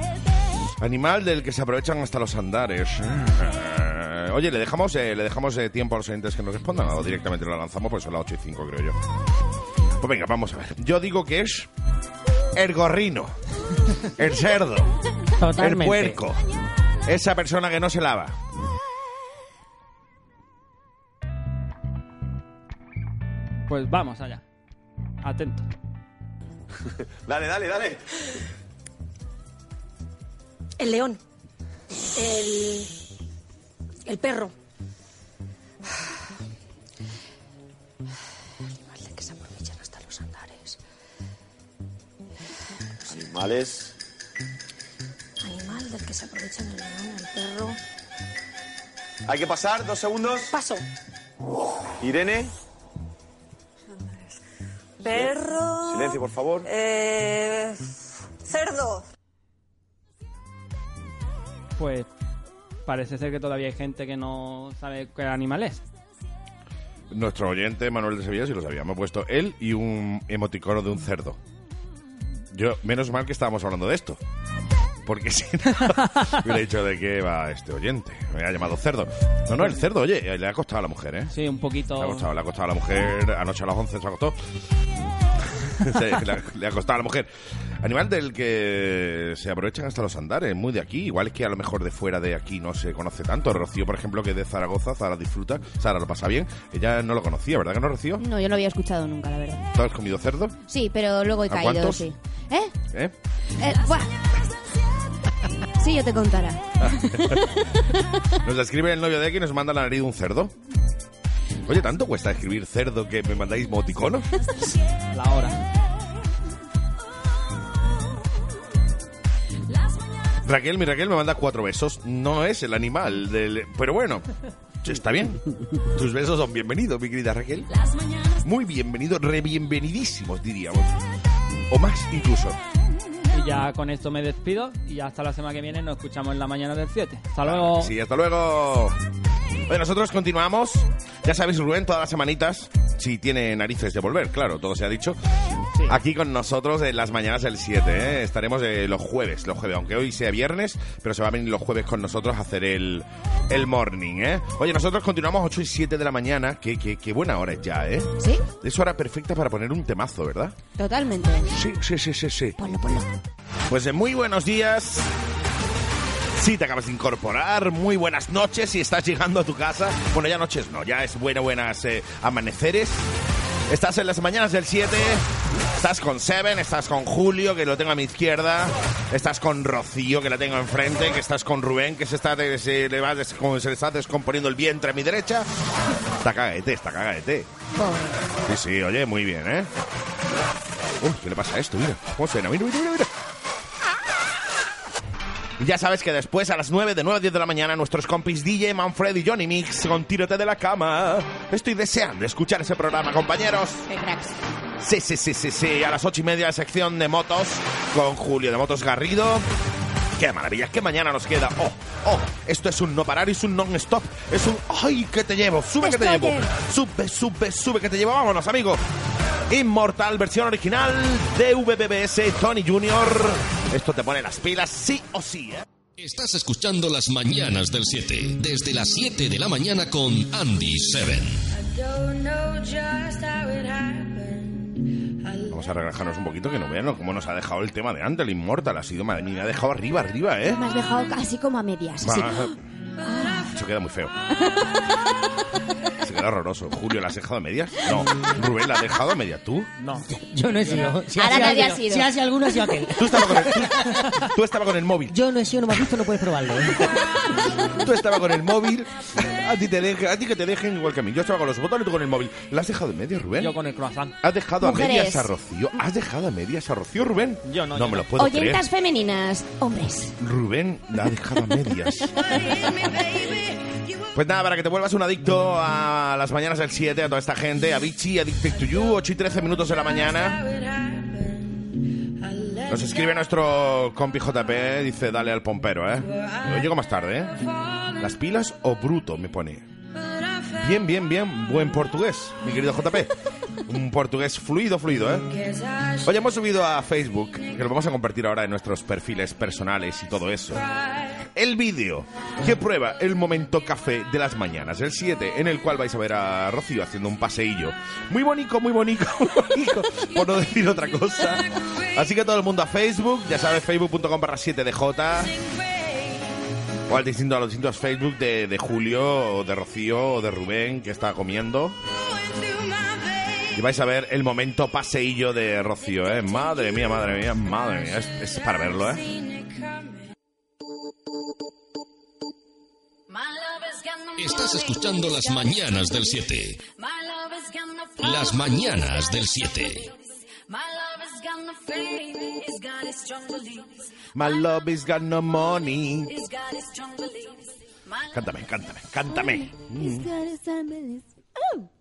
Animal del que se aprovechan hasta los andares. Eh, Oye, ¿le dejamos, eh, ¿le dejamos eh, tiempo a los oyentes que nos respondan o directamente lo lanzamos? Pues son las 8 y 5, creo yo. Pues venga, vamos a ver. Yo digo que es el gorrino, el cerdo, el puerco, esa persona que no se lava. Pues vamos allá. Atento. [LAUGHS] Dale, dale, dale. El león. El. El perro. Animales. Animal del que se aprovechan el león, el perro. Hay que pasar, dos segundos. Paso. Irene. Perro. Silencio, por favor. Eh, cerdo. Pues parece ser que todavía hay gente que no sabe qué animal es. Nuestro oyente, Manuel de Sevilla, sí lo sabía. Me ha puesto él y un emoticono de un cerdo. Yo, menos mal que estábamos hablando de esto. Porque si no, [LAUGHS] hubiera dicho de qué va este oyente. Me ha llamado cerdo. No, no, el cerdo, oye, le ha costado a la mujer, ¿eh? Sí, un poquito. Le ha costado, le ha costado a la mujer. Anoche a las 11 se acostó. [LAUGHS] Le, ha, costado a la mujer. Animal del que se aprovechan hasta los andares, muy de aquí. Igual es que a lo mejor de fuera de aquí no se conoce tanto. Rocío, por ejemplo, que es de Zaragoza, Zara disfruta, Sara lo pasa bien. Ella no lo conocía, ¿verdad que no, Rocío? No, yo no había escuchado nunca, la verdad. ¿Tú has comido cerdo? Sí, pero luego he ¿A caído, cuántos? sí. ¿Eh? ¿Eh? Eh, buah. Sí, yo te contará. [LAUGHS] Nos escribe el novio de aquí y nos manda la nariz de un cerdo. Oye, ¿tanto cuesta escribir cerdo que me mandáis moticonos? [LAUGHS] La hora. Raquel, mi Raquel me manda cuatro besos. No es el animal del... Pero bueno, está bien. Tus besos son bienvenidos, mi querida Raquel. Muy bienvenidos, re bienvenidísimos, diríamos. O más, incluso. Y ya con esto me despido y ya hasta la semana que viene nos escuchamos en la mañana del 7. Hasta luego. Sí, hasta luego. Bueno, nosotros continuamos. Ya sabéis, Rubén, todas las semanitas, si tiene narices de volver, claro, todo se ha dicho. Aquí con nosotros en las mañanas del 7, ¿eh? estaremos eh, los jueves, los jueves, aunque hoy sea viernes, pero se va a venir los jueves con nosotros a hacer el, el morning, ¿eh? Oye, nosotros continuamos 8 y 7 de la mañana, que, que, que buena hora es ya, ¿eh? ¿Sí? Es hora perfecta para poner un temazo, ¿verdad? Totalmente. Sí, sí, sí, sí, sí. Ponlo, ponlo. Pues eh, muy buenos días. Si te acabas de incorporar, muy buenas noches si estás llegando a tu casa. Bueno, ya noches no, ya es buena, buenas eh, amaneceres. Estás en las mañanas del 7. Estás con Seven, estás con Julio, que lo tengo a mi izquierda. Estás con Rocío, que la tengo enfrente. Que estás con Rubén, que se, está, se, le va des- como se le está descomponiendo el vientre a mi derecha. Está cagadete, está cagadete. Sí, sí, oye, muy bien, ¿eh? Uy, ¿qué le pasa a esto? Mira, ¿cómo suena? Mira, mira, mira, mira. Ya sabes que después, a las 9, de 9 a 10 de la mañana, nuestros compis DJ, Manfred y Johnny Mix con Tírate de la Cama. Estoy deseando escuchar ese programa, compañeros. Qué cracks. Sí, sí, sí, sí, sí. A las ocho y media, sección de motos con Julio de Motos Garrido. Qué maravilla, qué mañana nos queda. Oh, oh, esto es un no parar y es un non-stop. Es un, ay, que te llevo, sube que te llevo. Sube, sube, sube que te llevo. Vámonos, amigo. Inmortal, versión original de VBBS Tony Jr. Esto te pone las pilas sí o sí, ¿eh? Estás escuchando las mañanas del 7, desde las 7 de la mañana con Andy 7. Vamos a relajarnos un poquito, que no vean cómo nos ha dejado el tema de antes, el Inmortal. Ha sido, madre mía, me ha dejado arriba, arriba, ¿eh? Me has dejado casi como a medias. así. Va. Eso queda muy feo. [LAUGHS] Se queda horroroso. Julio, ¿la has dejado a medias? No. Rubén, ¿la has dejado a medias? ¿Tú? No. Yo no he sido. Si Ahora hace nadie alguien- ha sido. Si hace alguno, ha sido aquel. Tú estabas con el, tú, tú estabas con el móvil. Yo no he sido, no me has visto, no puedes probarlo. ¿eh? Tú estabas con el móvil. A ti, te deje- a ti que te dejen igual que a mí. Yo estaba con los botones y tú con el móvil. ¿La has dejado en medias, Rubén? Yo con el croissant. ¿Has dejado a Mujeres. medias a Rocío? ¿Has dejado a medias a Rocío, Rubén? Yo no, No yo me lo no. puedo Oyentas femeninas, hombres. creer. Rubén la ha dejado a medias. Pues nada, para que te vuelvas un adicto a las mañanas del 7, a toda esta gente, a Vichy, Addicted to You, 8 y 13 minutos de la mañana. Nos escribe nuestro compi JP, dice, dale al pompero, ¿eh? Yo llego más tarde, ¿eh? ¿Las pilas o bruto? Me pone. Bien, bien, bien. Buen portugués, mi querido JP. Un portugués fluido, fluido, ¿eh? Hoy hemos subido a Facebook, que lo vamos a compartir ahora en nuestros perfiles personales y todo eso. El vídeo que prueba el momento café de las mañanas, el 7, en el cual vais a ver a Rocío haciendo un paseillo. Muy bonito, muy bonito, [LAUGHS] muy bonito, por no decir otra cosa. Así que todo el mundo a Facebook, ya sabes, facebook.com barra 7DJ. O al distinto, a los distintos Facebook de, Julio, de Rocío, o de Rubén, que está comiendo. Y vais a ver el momento paseillo de Rocío, ¿eh? Madre mía, madre mía, madre mía. Es, es para verlo, ¿eh? Estás escuchando las mañanas del 7. Las mañanas del 7. My love is got no money. Cántame, cántame, cántame. Mm.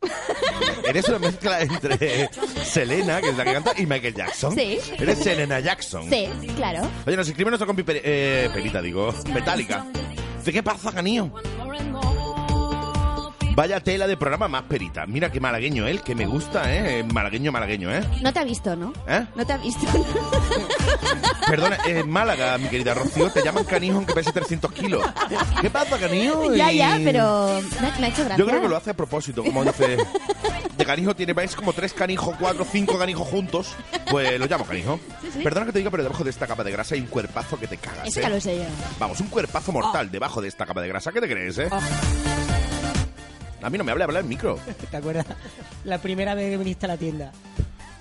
[LAUGHS] Eres una mezcla entre Selena, que es la que canta, y Michael Jackson. Sí. Eres Selena Jackson. Sí, claro. Oye, nos escribe nuestro compi eh, Perita, digo, Metallica. ¿De qué pasa, canío? Vaya tela de programa más perita. Mira qué malagueño él, que me gusta, ¿eh? Malagueño, malagueño, ¿eh? No te ha visto, ¿no? ¿Eh? No te ha visto. [LAUGHS] Perdona, en Málaga, mi querida Rocío, te llaman canijo aunque pese 300 kilos. ¿Qué pasa, canijo? ya, ya, pero me ha, me ha hecho gracia. Yo creo que lo hace a propósito, como dice... De canijo tiene, vais como tres canijos, cuatro, cinco canijos juntos. Pues lo llamo canijo. Sí, sí. Perdona que te diga, pero debajo de esta capa de grasa hay un cuerpazo que te cagas, Eso ¿eh? ya lo sé yo. Vamos, un cuerpazo mortal debajo de esta capa de grasa. ¿Qué te crees, eh? Oh. A mí no me habla, habla el micro. [LAUGHS] ¿Te acuerdas? La primera vez que viniste a la tienda.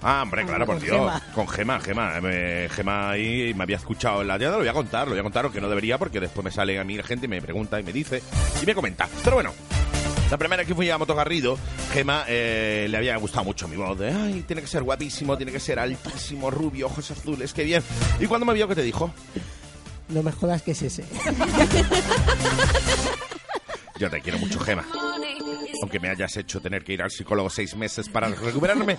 Ah, hombre, claro, por Con Dios. Gema. Con Gema, Gema. eh, Gema ahí me había escuchado en la tienda. Lo voy a contar, lo voy a contar, aunque no debería, porque después me sale a mí la gente y me pregunta y me dice y me comenta. Pero bueno. La primera que fui a Moto Garrido, Gema eh, le había gustado mucho mi voz. De, ay, tiene que ser guapísimo, tiene que ser altísimo, rubio, ojos azules, qué bien. ¿Y cuando me vio, qué te dijo? No me jodas que es ese. [LAUGHS] Yo te quiero mucho, Gema. Aunque me hayas hecho tener que ir al psicólogo seis meses para recuperarme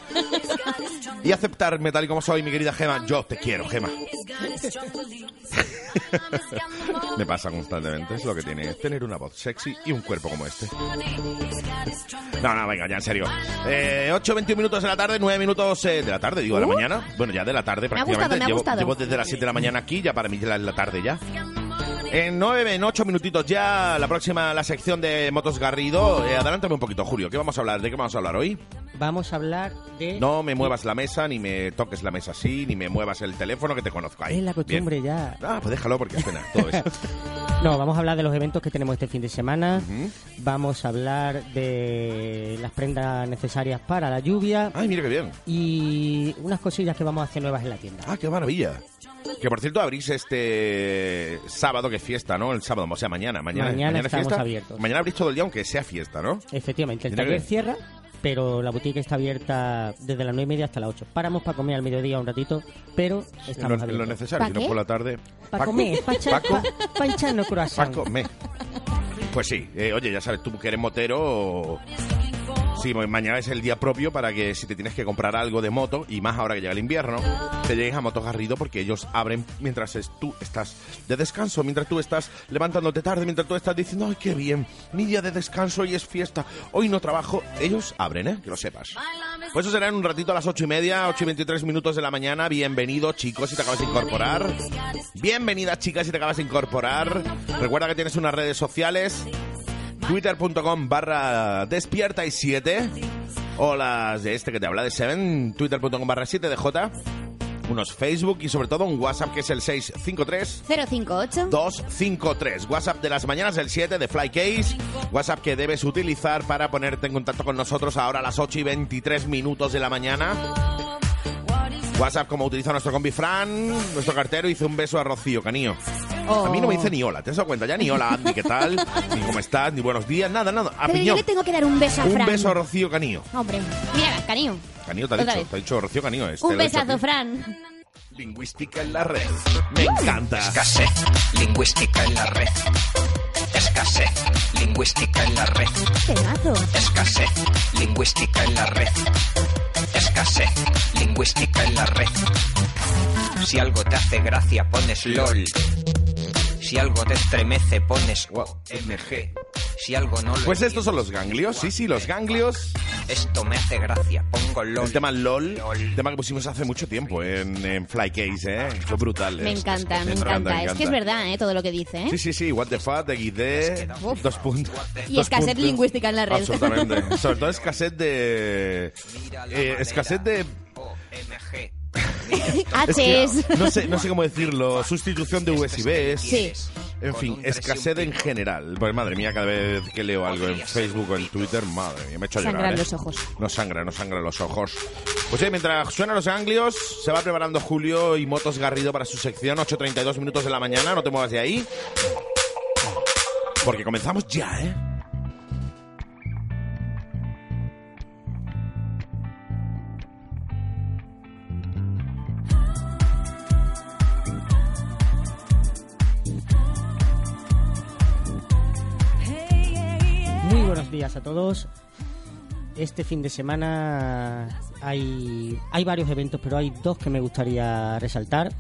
y aceptarme tal y como soy, mi querida Gema. Yo te quiero, Gema. [LAUGHS] me pasa constantemente. Es lo que tiene tener una voz sexy y un cuerpo como este. No, no, venga, ya en serio. Eh, 8, 21 minutos de la tarde, 9 minutos eh, de la tarde, digo, de la Uh. mañana. Bueno, ya de la tarde Me ha prácticamente. gustado, me ha llevo, gustado. llevo desde las 7 de la mañana aquí, ya para mí ya es la tarde ya. En 9, en 8 minutitos ya, la próxima, la sección de Motos Garrido. Eh, adelántame un poquito, Julio. ¿Qué vamos a hablar? ¿De qué vamos a hablar hoy? Vamos a hablar de... No me muevas la mesa, ni me toques la mesa así, ni me muevas el teléfono, que te conozco ahí. Es la Bien. costumbre ya. Ah, pues déjalo porque suena todo eso. [LAUGHS] No, vamos a hablar de los eventos que tenemos este fin de semana. Vamos a hablar de las prendas necesarias para la lluvia. Ay, mira qué bien. Y unas cosillas que vamos a hacer nuevas en la tienda. Ah, qué maravilla. Que por cierto abrís este sábado que es fiesta, ¿no? El sábado, o sea, mañana. Mañana, Mañana es estamos fiesta. abiertos. Mañana abrís todo el día aunque sea fiesta, ¿no? Efectivamente, el taller que- cierra, pero la boutique está abierta desde las 9 y media hasta las 8. Paramos para comer al mediodía un ratito, pero estamos lo, en lo abiertos. necesario, si no por la tarde. Para comer, para pa- [LAUGHS] pa echarnos croissant. Paco, me. Pues sí, eh, oye, ya sabes, tú que eres motero. Sí, mañana es el día propio para que si te tienes que comprar algo de moto, y más ahora que llega el invierno, te llegues a Moto Garrido porque ellos abren mientras es- tú estás de descanso, mientras tú estás levantándote tarde, mientras tú estás diciendo, ay, qué bien, mi día de descanso hoy es fiesta, hoy no trabajo. Ellos abren, ¿eh? Que lo sepas. Pues eso será en un ratito a las ocho y media, ocho y veintitrés minutos de la mañana. Bienvenido, chicos, si te acabas de incorporar. Bienvenida, chicas, si te acabas de incorporar. Recuerda que tienes unas redes sociales twitter.com barra despierta y 7 o las de este que te habla de Seven, twitter.com barra 7 de J, unos Facebook y sobre todo un WhatsApp que es el 653 058 253. WhatsApp de las mañanas del 7 de Flycase. WhatsApp que debes utilizar para ponerte en contacto con nosotros ahora a las 8 y 23 minutos de la mañana. WhatsApp como utiliza nuestro combi Fran, nuestro cartero, hizo un beso a Rocío Canío. A mí no me dice ni hola, ¿te has dado cuenta? Ya ni hola, Andy, ¿qué tal? [LAUGHS] Ni cómo estás, ni buenos días, nada, nada. A Pero yo le tengo que dar un beso a Un Fran. beso a Rocío Canío. Hombre, mira, cariño. Canío te ha dicho, vez. te ha dicho Rocío Canío. es, te Un besazo. Fran. Lingüística en la red. Me encanta. Escasez lingüística en la red. Escasez lingüística en la red. Temazo. Escasez lingüística en la red. Escasez lingüística en la red. Si algo te hace gracia pones LOL. Si algo te estremece pones OMG. Si algo no lo Pues estos son los ganglios, sí, sí, los ganglios. Esto me hace gracia, pongo LOL. El tema LOL, el tema que pusimos hace mucho tiempo en, en Flycase, ¿eh? Fue brutal. Me encanta, me encanta. Es que es verdad, ¿eh? Todo lo que dice, ¿eh? Sí, sí, sí, what the fuck, de XD, dos puntos. Y dos escasez puntos. lingüística en la red. Absolutamente. [LAUGHS] Sobre todo escasez de... eh, escasez de... [LAUGHS] Es que, no sé, no sé cómo decirlo, sustitución de USBs. Sí. En fin, escasez en general. Pues madre mía, cada vez que leo algo en Facebook o en Twitter, madre mía, me he hecho llorar. Sangran ¿eh? los ojos. No sangra, no sangra los ojos. Pues sí, mientras suenan los ganglios, se va preparando Julio y Motos Garrido para su sección, 8.32 minutos de la mañana, no te muevas de ahí. Porque comenzamos ya, ¿eh? Buenos días a todos. Este fin de semana hay, hay varios eventos, pero hay dos que me gustaría resaltar.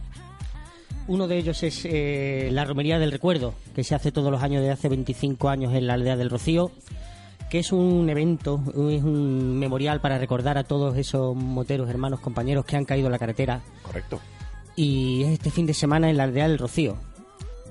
Uno de ellos es eh, la Romería del Recuerdo, que se hace todos los años desde hace 25 años en la aldea del Rocío, que es un evento, es un memorial para recordar a todos esos moteros, hermanos, compañeros que han caído en la carretera. Correcto. Y es este fin de semana en la aldea del Rocío.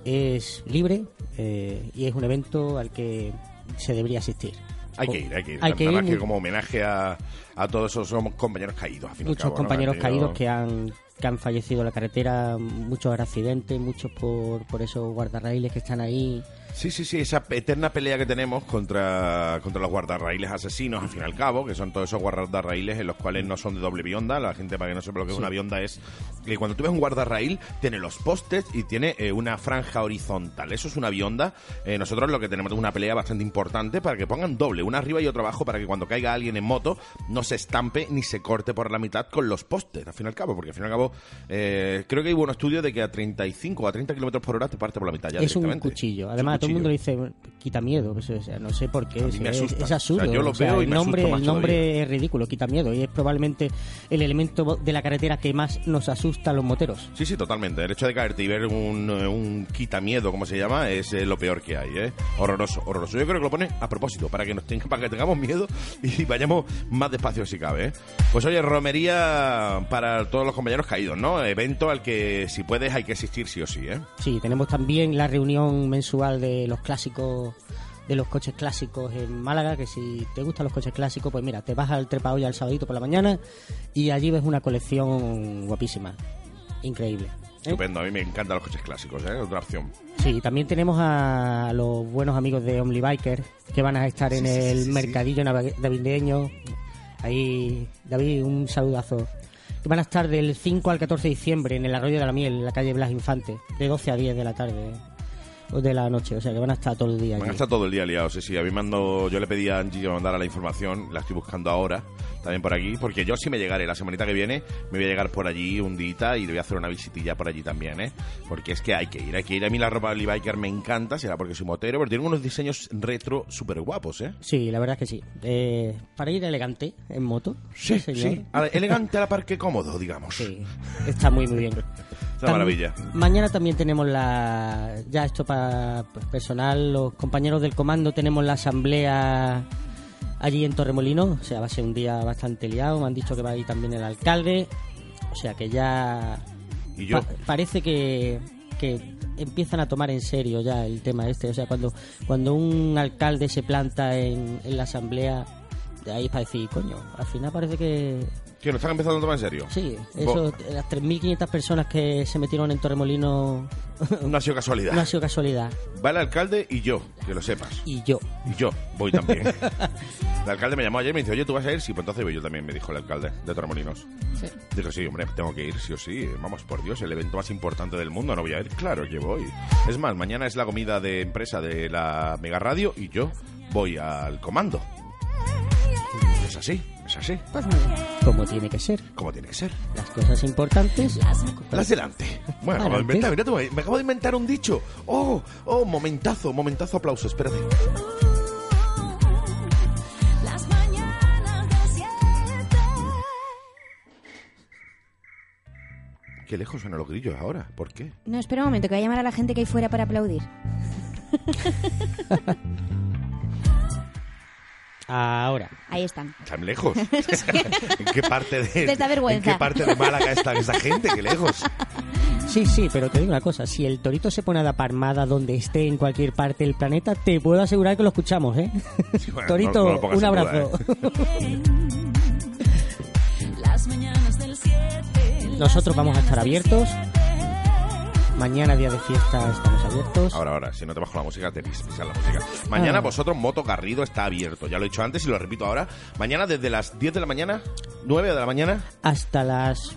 Es libre eh, y es un evento al que se debería asistir. Hay que ir, hay que ir. Hay que Nada ir, más que como homenaje a, a todos esos compañeros caídos. al fin y al muchos cabo, ¿no? compañeros tenido- caídos que han que han fallecido en la carretera, muchos accidentes, muchos por, por esos guardarraíles que están ahí. Sí, sí, sí, esa eterna pelea que tenemos contra, contra los guardarraíles asesinos, al fin y al cabo, que son todos esos guardarraíles en los cuales no son de doble bionda. La gente, para que no sepa lo que es Sí. una bionda, es que cuando tú ves un guardarraíl, tiene los postes y tiene eh, una franja horizontal. Eso es una bionda. Eh, nosotros lo que tenemos es una pelea bastante importante para que pongan doble, una arriba y otra abajo, para que cuando caiga alguien en moto no se estampe ni se corte por la mitad con los postes, al fin y al cabo, porque al fin y al cabo, eh, creo que hubo un estudio de que a 35 o a 30 kilómetros por hora te parte por la mitad ya es un cuchillo. Además, un todo el mundo dice, quita miedo. pues, o sea, no sé por qué. A mí es, me es- absurdo. O sea, yo lo O sea, veo y el me nombre, más el nombre todavía. es ridículo, quita miedo. Y es probablemente el elemento de la carretera que más nos asusta a los moteros. Sí, sí, totalmente. El hecho de caerte y ver un, eh, un quitamiedo, como se llama, es eh, lo peor que hay, ¿eh? Horroroso, horroroso. Yo creo que lo pone a propósito, para que nos tenga- para que tengamos miedo y vayamos más despacio si cabe, ¿eh? Pues oye, romería para todos los compañeros caídos, ¿no? Evento al que si puedes hay que asistir sí o sí, ¿eh? Sí, tenemos también la reunión mensual de los clásicos, de los coches clásicos en Málaga, que si te gustan los coches clásicos, pues mira, te vas al Trepa Olla el sabadito por la mañana y allí ves una colección guapísima, increíble. Estupendo, a mí me encantan los coches clásicos, ¿eh? Otra opción. Sí, también tenemos a los buenos amigos de Only Biker que van a estar en Sí, sí, sí, el sí, mercadillo nav- navideño. Ahí, David, un saludazo. Que van a estar del 5 al 14 de diciembre en el Arroyo de la Miel, en la calle Blas Infante, de 12 a 10 de la tarde o de la noche. O sea que van a estar todo el día Van a estar todo el día liados, sí, sí. A mí mando, yo le pedí a Angie que me mandara la información, la estoy buscando ahora, también por aquí, porque yo sí me llegaré la semanita que viene, me voy a llegar por allí un día y le voy a hacer una visitilla por allí también, ¿eh? Porque es que hay que ir, hay que ir. A mí la ropa de Biker me encanta, será porque soy motero, pero tiene unos diseños retro súper guapos, ¿eh? Sí, la verdad es que sí. Eh, para ir elegante en moto. Sí, señor. sí. A ver, elegante a la par que cómodo, digamos. Sí, está muy, muy bien. [LAUGHS] Una maravilla. Mañana también tenemos la. Ya esto para pues, personal, los compañeros del comando, tenemos la asamblea allí en Torremolino. O sea, va a ser un día bastante liado. Me han dicho que va a ir también el alcalde. O sea, que ya. Y yo. pa- parece que, que empiezan a tomar en serio ya el tema este. O sea, cuando, cuando un alcalde se planta en, en la asamblea, de ahí es para decir, coño, al final parece que Que lo están empezando a tomar en serio. Sí, eso, las 3.500 personas que se metieron en Torremolino [LAUGHS] No ha sido casualidad. no ha sido casualidad. Va el alcalde y yo, que lo sepas. Y yo. Y yo voy también. [LAUGHS] el alcalde me llamó ayer y me dice, oye, ¿tú vas a ir? Sí, pues entonces voy yo también, me dijo el alcalde de Torremolinos. Sí. Dijo, sí, hombre, tengo que ir, sí o sí. Vamos, por Dios, el evento más importante del mundo, no voy a ir. Claro que voy. Es más, mañana es la comida de empresa de la Mega Radio y yo voy al comando. Es así, es así. Pues muy bien. Como tiene que ser. Como tiene que ser. Las cosas importantes. Las delante. Bueno, acabo de inventar, mira tú, me acabo de inventar un dicho. Oh, oh, momentazo, momentazo, aplauso, espérate. Las mañanas del 7. Qué lejos suenan los grillos ahora, ¿por qué? No, espera un momento, que voy a llamar a la gente que hay fuera para aplaudir. [LAUGHS] Ahora. Ahí están. Tan lejos. [LAUGHS] ¿En qué parte de. ¿En qué parte de Málaga está esa gente? Qué lejos. Sí, sí, pero te digo una cosa. Si el torito se pone a dar palmada donde esté en cualquier parte del planeta, te puedo asegurar que lo escuchamos, ¿eh? bueno, [LAUGHS] torito, no- no un duda, abrazo. 7. [LAUGHS] Nosotros vamos a estar abiertos. Mañana, día de fiesta, estamos abiertos. Ahora, ahora, si no te bajo la música, te pis- pisas la música. Mañana Ah. vosotros, Moto Garrido está abierto. Ya lo he dicho antes y lo repito ahora. Mañana desde las 10 de la mañana, 9 de la mañana, Hasta las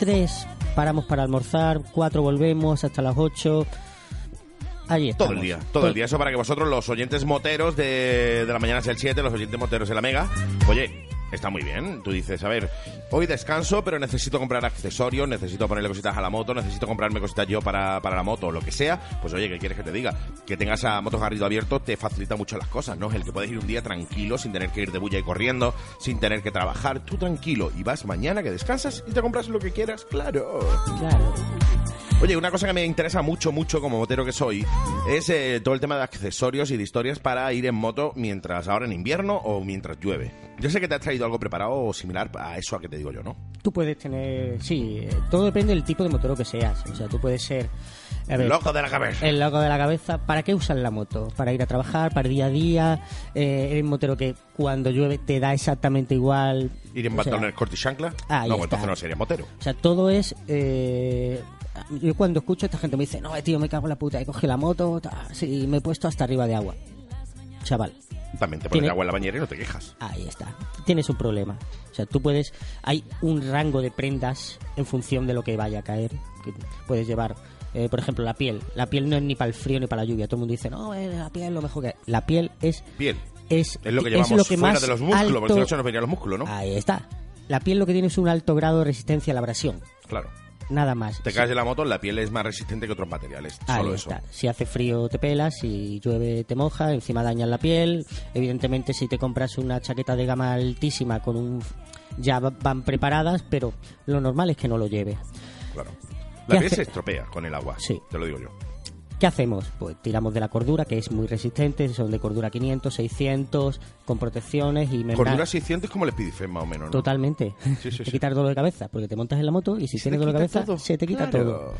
3 paramos para almorzar, 4 volvemos, hasta las 8. Allí todo el día. Todo el día. Eso para que vosotros, los oyentes moteros de, de la mañana es el 7, los oyentes moteros de la Mega, oye, está muy bien. Tú dices, a ver, hoy descanso, pero necesito comprar accesorios, necesito ponerle cositas a la moto, necesito comprarme cositas yo para, para la moto, lo que sea. Pues oye, ¿qué quieres que te diga? Que tengas a Motos Garrido abierto te facilita mucho las cosas, ¿no? El que puedes ir un día tranquilo, sin tener que ir de bulla y corriendo, sin tener que trabajar, tú tranquilo, y vas mañana que descansas y te compras lo que quieras, claro. Claro. Oye, una cosa que me interesa mucho, mucho como motero que soy, es eh, todo el tema de accesorios y de historias para ir en moto mientras ahora en invierno o mientras llueve. Yo sé que te has traído algo preparado o similar a eso a que te digo yo, ¿no? Tú puedes tener. Sí, eh, todo depende del tipo de motero que seas. O sea, tú puedes ser. A ver, Loco de la cabeza. El loco de la cabeza. ¿Para qué usas la moto? ¿Para ir a trabajar? ¿Para el día a día? Eh, ¿Eres un motero que cuando llueve te da exactamente igual? Ir en pantalones corto y chancla. ahí no, está. entonces no sería motero. O sea, todo es. eh, yo cuando escucho a esta gente me dice, no, eh, tío, me cago en la puta, he cogido la moto, ta, sí, me he puesto hasta arriba de agua. Chaval, También te pones Tiene- agua en la bañera y no te quejas. ahí está. Tienes un problema. O sea, tú puedes. Hay un rango de prendas en función de lo que vaya a caer. Que puedes llevar, eh, por ejemplo, la piel. La piel no es ni para el frío ni para la lluvia. Todo el mundo dice, no, eh, la piel es lo mejor que. La piel es. Piel. Es, Es lo que llevamos lo que fuera más de los músculos, porque alto- si no se nos los músculos, ¿no? Ahí está. La piel lo que tiene es un alto grado de resistencia a la abrasión. Claro. Nada más. Te caes de la moto, la piel es más resistente que otros materiales. Ahí Solo eso. está. Si hace frío te pelas, si llueve te moja, encima dañas la piel. Evidentemente si te compras una chaqueta de gama altísima con un ya va- van preparadas, pero lo normal es que no lo lleve. Claro. ¿Qué La piel hace- se estropea con el agua. Sí. Te lo digo yo. ¿Qué hacemos? Pues tiramos de la cordura, que es muy resistente, son de cordura 500, 600, con protecciones y membra- Cordura 600 es como el Speedifem más o menos, ¿no? Totalmente. Sí, sí, te sí. quita el dolor de cabeza, porque te montas en la moto y si tienes dolor de cabeza, todo. se te quita Claro. todo.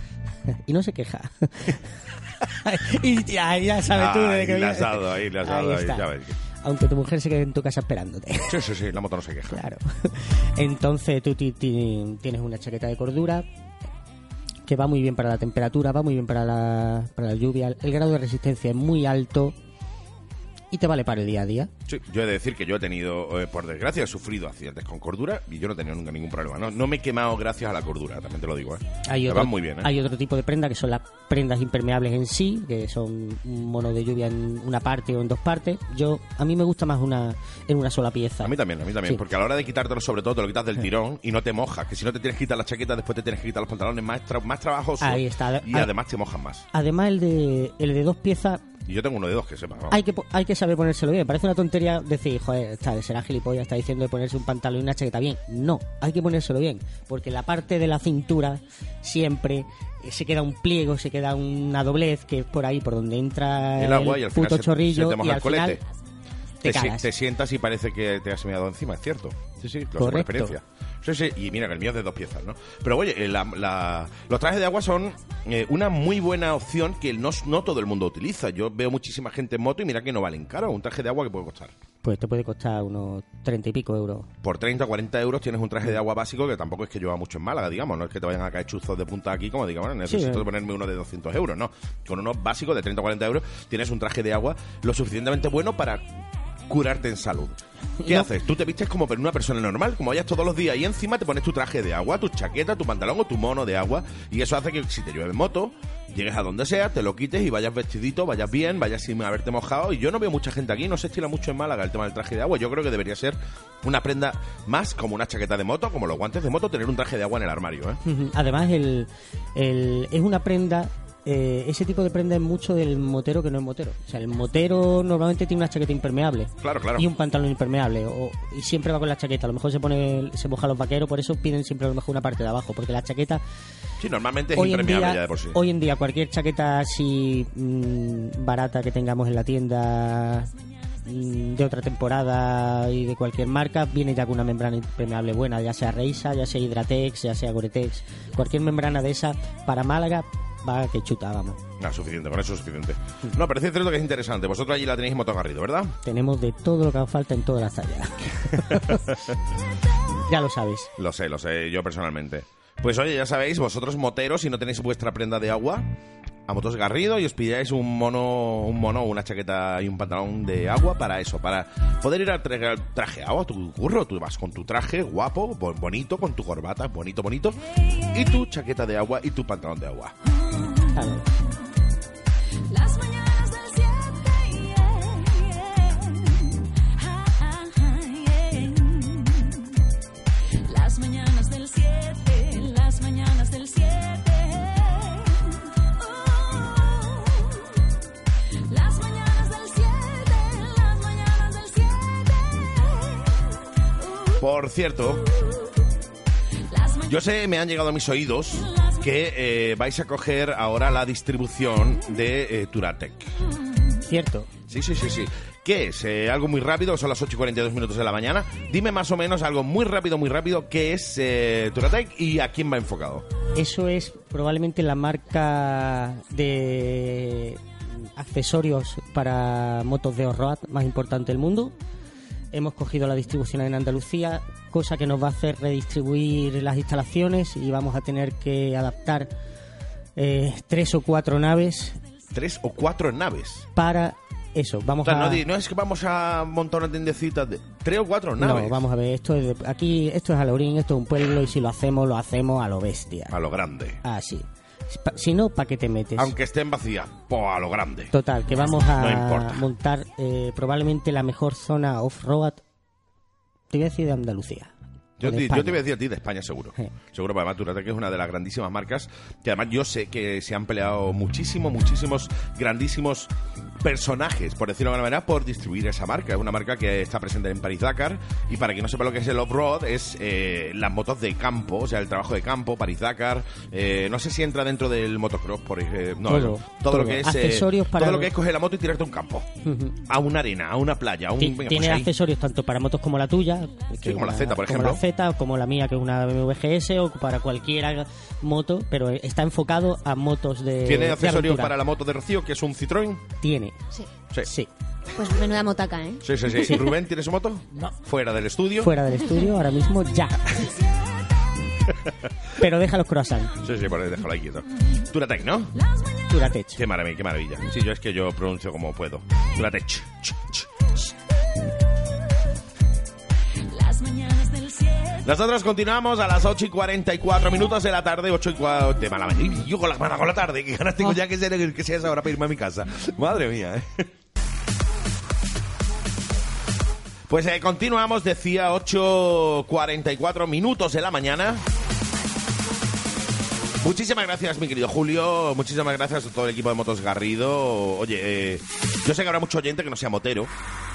[LAUGHS] y no se queja. [LAUGHS] y ya, ya sabes tú de Ahí que le has dado, ahí le has dado, ahí, está. ya ves. Aunque tu mujer se quede en tu casa esperándote. Sí, sí, sí, la moto no se queja. Claro. [LAUGHS] Entonces tú ti- ti- tienes una chaqueta de cordura, que va muy bien para la temperatura, va muy bien para la, para la lluvia. El grado de resistencia es muy alto y te vale para el día a día. Sí, yo he de decir que yo he tenido, eh, por desgracia, he sufrido accidentes con cordura y yo no he tenido nunca ningún problema. No, no me he quemado gracias a la cordura, también te lo digo. ¿eh? Hay Me otro, van muy bien. ¿eh? hay otro tipo de prenda que son las prendas impermeables en sí, que son un mono de lluvia en una parte o en dos partes. Yo A mí me gusta más una en una sola pieza. A mí también, a mí también, Sí. porque a la hora de quitártelo sobre todo te lo quitas del tirón y no te mojas, que si no te tienes que quitar la chaqueta después te tienes que quitar los pantalones más, tra- más trabajoso Ahí está. y además te mojas más. Además, el de, el de dos piezas Y yo tengo uno de dos que sepa. ¿no? hay que, hay que saber ponérselo bien. Parece una tontería decir, joder, está, será gilipollas, está diciendo de ponerse un pantalón y una chaqueta bien. No, hay que ponérselo bien. Porque la parte de la cintura siempre eh, se queda un pliego, se queda una doblez, que es por ahí, por donde entra el agua y al puto chorrillo. se te y al el colete. final te sientas y parece que te has meado encima, es cierto. Sí, sí, lo por experiencia. Sí, sí, y mira que el mío es de dos piezas, ¿no? Pero oye, eh, la- la- los trajes de agua son eh, una muy buena opción que no, no todo el mundo utiliza. Yo veo muchísima gente en moto y mira que no valen caro. Un traje de agua que puede costar. Pues te puede costar unos treinta y pico euros. Por 30 o 40 euros tienes un traje de agua básico que tampoco es que lleva mucho en Málaga, digamos. No es que te vayan a caer chuzos de punta aquí, como diga, bueno, necesito eh. ponerme uno de 200 euros, no. Con uno básico de 30 o 40 euros tienes un traje de agua lo suficientemente bueno para curarte en salud. ¿Qué No. haces? Tú te vistes como una persona normal, como vayas todos los días y encima te pones tu traje de agua, tu chaqueta, tu pantalón o tu mono de agua y eso hace que si te llueve en moto, llegues a donde sea, te lo quites y vayas vestidito, vayas bien, vayas sin haberte mojado y yo no veo mucha gente aquí, no se estila mucho en Málaga el tema del traje de agua, yo creo que debería ser una prenda más como una chaqueta de moto, como los guantes de moto, tener un traje de agua en el armario, ¿eh? Además, el, el- es una prenda. Eh, ese tipo de prenda es mucho del motero que no es motero. O sea, el motero normalmente tiene una chaqueta impermeable. Claro, claro. Y un pantalón impermeable. O, y siempre va con la chaqueta. A lo mejor se pone se moja los vaqueros, por eso piden siempre a lo mejor una parte de abajo. Porque la chaqueta. Sí, normalmente es impermeable día, ya de por sí. hoy en día, cualquier chaqueta así mm, barata que tengamos en la tienda mm, de otra temporada y de cualquier marca viene ya con una membrana impermeable buena, ya sea Reisa, ya sea Hidratex, ya sea Goretex, cualquier membrana de esa para Málaga va que chuta, vamos. No, suficiente, con eso es suficiente. No, es cierto que es interesante. Vosotros allí la tenéis en motogarrido, ¿verdad? Tenemos de todo lo que haga falta en todas las tallas. [LAUGHS] ya lo sabes. Lo sé, lo sé, yo personalmente. Pues oye, ya sabéis, vosotros moteros, si no tenéis vuestra prenda de agua, a motos Garrido y os pilláis un mono, un mono, una chaqueta y un pantalón de agua para eso, para poder ir a tra- trajeado a tu curro. Tú vas con tu traje guapo, bo- bonito, con tu corbata, bonito, bonito, y tu chaqueta de agua y tu pantalón de agua. Claro. Las mañanas del 7, yeah, yeah. Ah, ah, ah, yeah. Las mañanas del 7, las mañanas del 7. Uh, las mañanas del 7, las mañanas del 7. Por cierto, yo sé, me han llegado a mis oídos que eh, vais a coger ahora la distribución de eh, Turatec. Cierto. Sí, sí, sí, sí. ¿Qué es? Eh, algo muy rápido, son las 8 y 42 minutos de la mañana. Dime más o menos algo muy rápido, muy rápido, qué es eh, Turatec y a quién va enfocado. Eso es probablemente la marca de accesorios para motos de off-road más importante del mundo. Hemos cogido la distribución en Andalucía, cosa que nos va a hacer redistribuir las instalaciones y vamos a tener que adaptar eh, tres o cuatro naves Tres o cuatro naves. para eso. O Vamos sea, a... no, di- no es que vamos a montar una tiendecita de tres o cuatro naves. No, vamos a ver, esto es de- aquí esto es Alaurín, esto es un pueblo y si lo hacemos, lo hacemos a lo bestia. A lo grande. Así. Si pa- Si no, ¿para qué te metes? Aunque estén vacías, pues a lo grande. Total, que vamos a No montar eh, probablemente la mejor zona off-road, te voy a decir de Andalucía. Yo te, yo te voy a decir a ti de España, seguro. Sí. Seguro, porque además Turatec es una de las grandísimas marcas que además yo sé que se han peleado muchísimo, muchísimos grandísimos personajes, por decirlo de alguna manera, por distribuir esa marca. Es una marca que está presente en París-Dakar y para quien no sepa lo que es el off-road, es eh, las motos de campo, o sea, el trabajo de campo, París-Dakar. eh, no sé si entra dentro del motocross, por ejemplo. No, Todo, todo, todo. lo que es... eh, Accesorios para- Todo lo que es coger la moto y tirarte a un campo. A una arena, a una playa, a un... Venga, Tiene pues ahí. accesorios tanto para motos como la tuya, que como la Z, por como ejemplo. la Z, o como la mía, que es una BMW GS, o para cualquier moto, pero está enfocado a motos de. ¿Tiene de accesorios aventura. para la moto de Rocío, que es un Citroën? Tiene. Sí. Sí. Sí. Pues menuda motaca, ¿eh? Sí, sí, sí. Sí. ¿Rubén tiene su moto? No. Fuera del estudio. Fuera del estudio, ahora mismo ya. Pero deja los croissants. Sí, sí, por ahí, déjalo ahí quieto. Turatec, ¿no? Turatech. Qué maravilla, qué maravilla. Sí, yo es que yo pronuncio como puedo. Turatec. Las mañanas del 7. Nosotros continuamos a las 8 y 44 minutos de la tarde, 8 y 4 de mala mañana. Yo con la con la tarde, que ganas tengo ya que sea, que sea esa hora para irme a mi casa. Madre mía, ¿eh? Pues eh, continuamos, decía 8.44 minutos de la mañana. Muchísimas gracias, mi querido Julio. Muchísimas gracias a todo el equipo de Motos Garrido. Oye, eh, yo sé que habrá mucho oyente que no sea motero,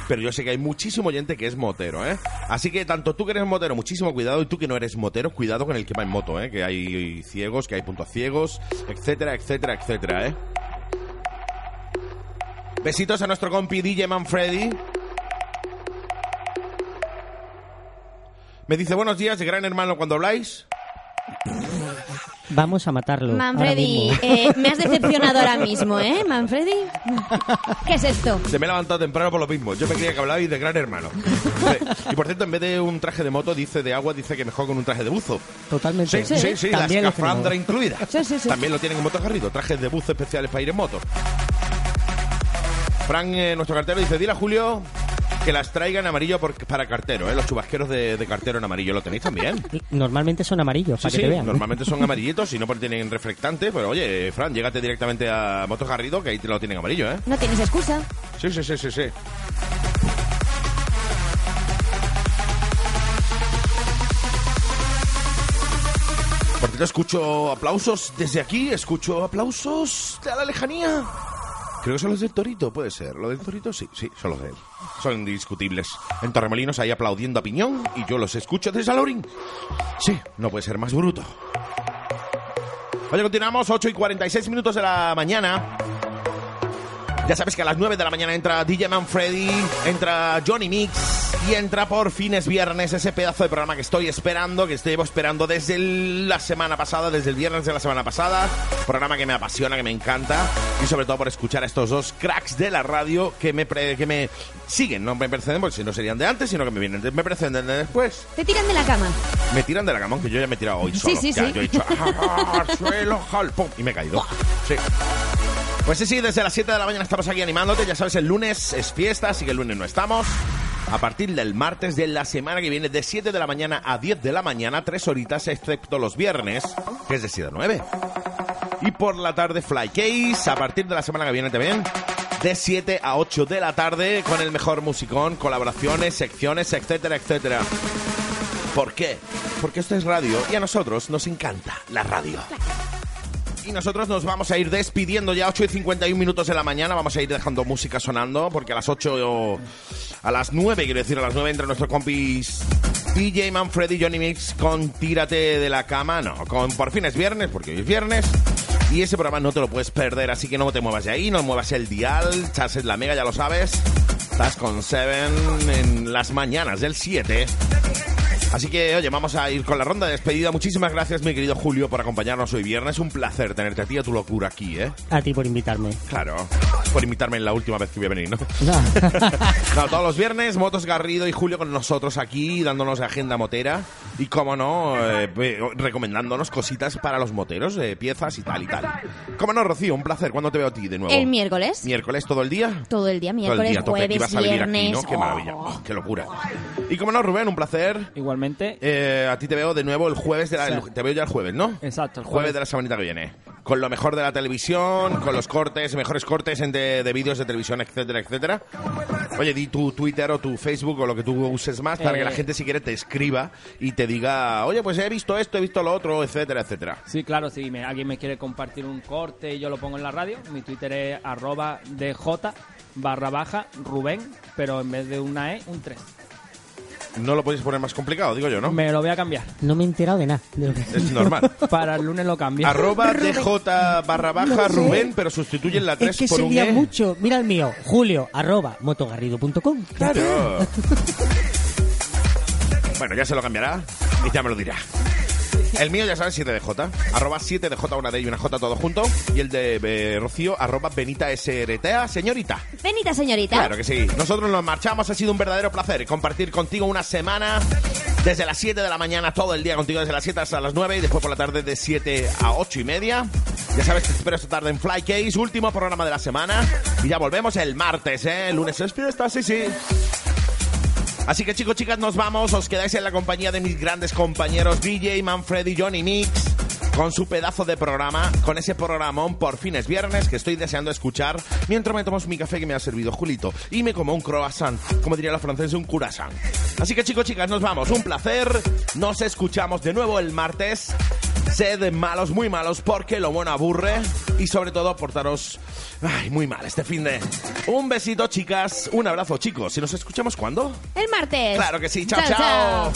pero yo sé que hay muchísimo oyente que es motero, ¿eh? Así que tanto tú que eres motero, muchísimo cuidado, y tú que no eres motero, cuidado con el que va en moto, ¿eh? Que hay ciegos, que hay puntos ciegos, etcétera, etcétera, etcétera, ¿eh? Besitos a nuestro compi DJ Manfredi. Me dice buenos días, gran hermano, cuando habláis. Vamos a matarlo. Manfredi, eh, me has decepcionado ahora mismo, ¿eh, Manfredi? ¿Qué es esto? Se me he levantado temprano por lo mismo. Yo me creía que hablabais de gran hermano. Sí. Y por cierto, en vez de un traje de moto, dice de agua, dice que mejor con un traje de buzo. Totalmente. Sí, sí, sí, la También lo escafandra incluida. Sí, sí, sí. También lo tienen en Motos Garrido, trajes de buzo especiales para ir en moto. Fran, eh, nuestro cartero, dice, dile a Julio que las traigan amarillo por- para cartero, ¿eh? Los chubasqueros de, de cartero en amarillo, ¿lo tenéis también? Normalmente son amarillos, Sí, para que sí, te vean. normalmente son [LAUGHS] amarillitos y no porque tienen reflectante, pero oye, Fran, llégate directamente a Motos Garrido, que ahí te lo tienen amarillo, ¿eh? No tienes excusa. Sí, sí, sí, sí, sí. Por cierto, escucho aplausos desde aquí, escucho aplausos de a la lejanía. Creo que son los del Torito, puede ser. ¿Lo del Torito? Sí, sí, son los de él. Son indiscutibles. En Torremolinos ahí aplaudiendo a Piñón y yo los escucho desde Salorín. Sí, no puede ser más bruto. Oye, continuamos, 8 y 46 minutos de la mañana. Ya sabes que a las 9 de la mañana entra DJ Manfredi, entra Johnny Mix y entra por fines viernes ese pedazo de programa que estoy esperando, que estoy esperando desde el- la semana pasada, desde el viernes de la semana pasada. Programa que me apasiona, que me encanta y sobre todo por escuchar a estos dos cracks de la radio que me, pre- que me siguen, no me preceden porque si no serían de antes, sino que me vienen, me preceden de después. Te tiran de la cama. Me tiran de la cama, aunque yo ya me he tirado hoy Sí, solo. sí, ya, sí. yo he dicho, "Ah, suelo, jal, pum", y me he caído. [LAUGHS] Sí. Pues sí, sí, desde las 7 de la mañana estamos aquí animándote. Ya sabes, el lunes es fiesta, así que el lunes no estamos. A partir del martes de la semana que viene, de 7 de la mañana a 10 de la mañana, tres horitas, excepto los viernes, que es de 7 a 9. Y por la tarde, Fly Case, a partir de la semana que viene también, de 7 a 8 de la tarde, con el mejor musicón, colaboraciones, secciones, etcétera, etcétera. ¿Por qué? Porque esto es radio y a nosotros nos encanta la radio. Y nosotros nos vamos a ir despidiendo ya 8 y 51 minutos de la mañana. Vamos a ir dejando música sonando porque a las 8 o a las 9, quiero decir, a las 9 entre nuestros compis DJ Manfredi Johnny Mix con Tírate de la cama. No, con Por fin es viernes porque hoy es viernes. Y ese programa no te lo puedes perder, así que no te muevas de ahí, no muevas el dial. Chas es la mega, ya lo sabes. Estás con Seven en las mañanas del 7. Así que, oye, vamos a ir con la ronda de despedida. Muchísimas gracias, mi querido Julio, por acompañarnos hoy viernes. Un placer tenerte a ti y a tu locura aquí, ¿eh? A ti por invitarme. Claro, por invitarme en la última vez que voy a venir, ¿no? No. [LAUGHS] No, todos los viernes, Motos Garrido y Julio con nosotros aquí, dándonos agenda motera y, como no, eh, recomendándonos cositas para los moteros, eh, piezas y tal y tal. Como no, Rocío, un placer. ¿Cuándo te veo a ti de nuevo? El miércoles. ¿Miércoles todo el día? Todo el día, Todo el miércoles, día, tope, jueves, ibas a vivir aquí, viernes. ¿no? Qué maravilla, oh, qué locura. Y como no, Rubén, un placer. Igualmente. Eh, a ti te veo de nuevo el jueves de la, Sí. el- te veo ya el jueves, ¿no? Exacto, el Jueves jueves. de la semanita que viene. Con lo mejor de la televisión, con los cortes, mejores cortes en de, de vídeos de televisión, etcétera, etcétera. Oye, di tu Twitter o tu Facebook o lo que tú uses más para Eh. que la gente si quiere te escriba y te diga, oye, pues he visto esto, he visto lo otro, etcétera, etcétera. Sí, claro, si me- alguien me quiere compartir un corte y yo lo pongo en la radio, mi Twitter es arroba DJ barra baja Rubén, pero en vez de una E, un 3. No lo podéis poner más complicado, digo yo, ¿no? Me lo voy a cambiar. No me he enterado de nada. de lo que- Es normal. [LAUGHS] Para el lunes lo cambio. Arroba DJ barra baja No sé. Rubén, pero sustituyen la 3 Es que por un sería E. mucho. Mira el mío, julio, arroba, motogarrido.com. Claro. bueno, ya se lo cambiará y ya me lo dirá. El mío, ya sabes, 7DJ. Arroba 7DJ, una D y una J todo junto. Y el de eh, Rocío, arroba Benita SRTA, señorita. Benita, señorita. Claro que sí. Nosotros nos marchamos. Ha sido un verdadero placer compartir contigo una semana Desde las 7 de la mañana todo el día contigo, desde las 7 hasta las 9 y después por la tarde de 7 a 8 y media. Ya sabes que te espero esta tarde en Flycase, último programa de la semana. Y ya volvemos el martes, ¿eh? El lunes es fiesta, sí, sí. Así que chicos, chicas, nos vamos. Os quedáis en la compañía de mis grandes compañeros DJ, Manfred y Johnny Mix. Con su pedazo de programa, con ese programón por fines viernes que estoy deseando escuchar mientras me tomo mi café que me ha servido Julito y me como un croissant, como diría la francesa, un curasán. Así que chicos, chicas, nos vamos. Un placer. Nos escuchamos de nuevo el martes. Sed malos, muy malos, porque lo bueno aburre. Y sobre todo, portaros ay, muy mal este fin de. Un besito, chicas. Un abrazo, chicos. ¿Y nos escuchamos cuándo? El martes. Claro que sí. chao. chao.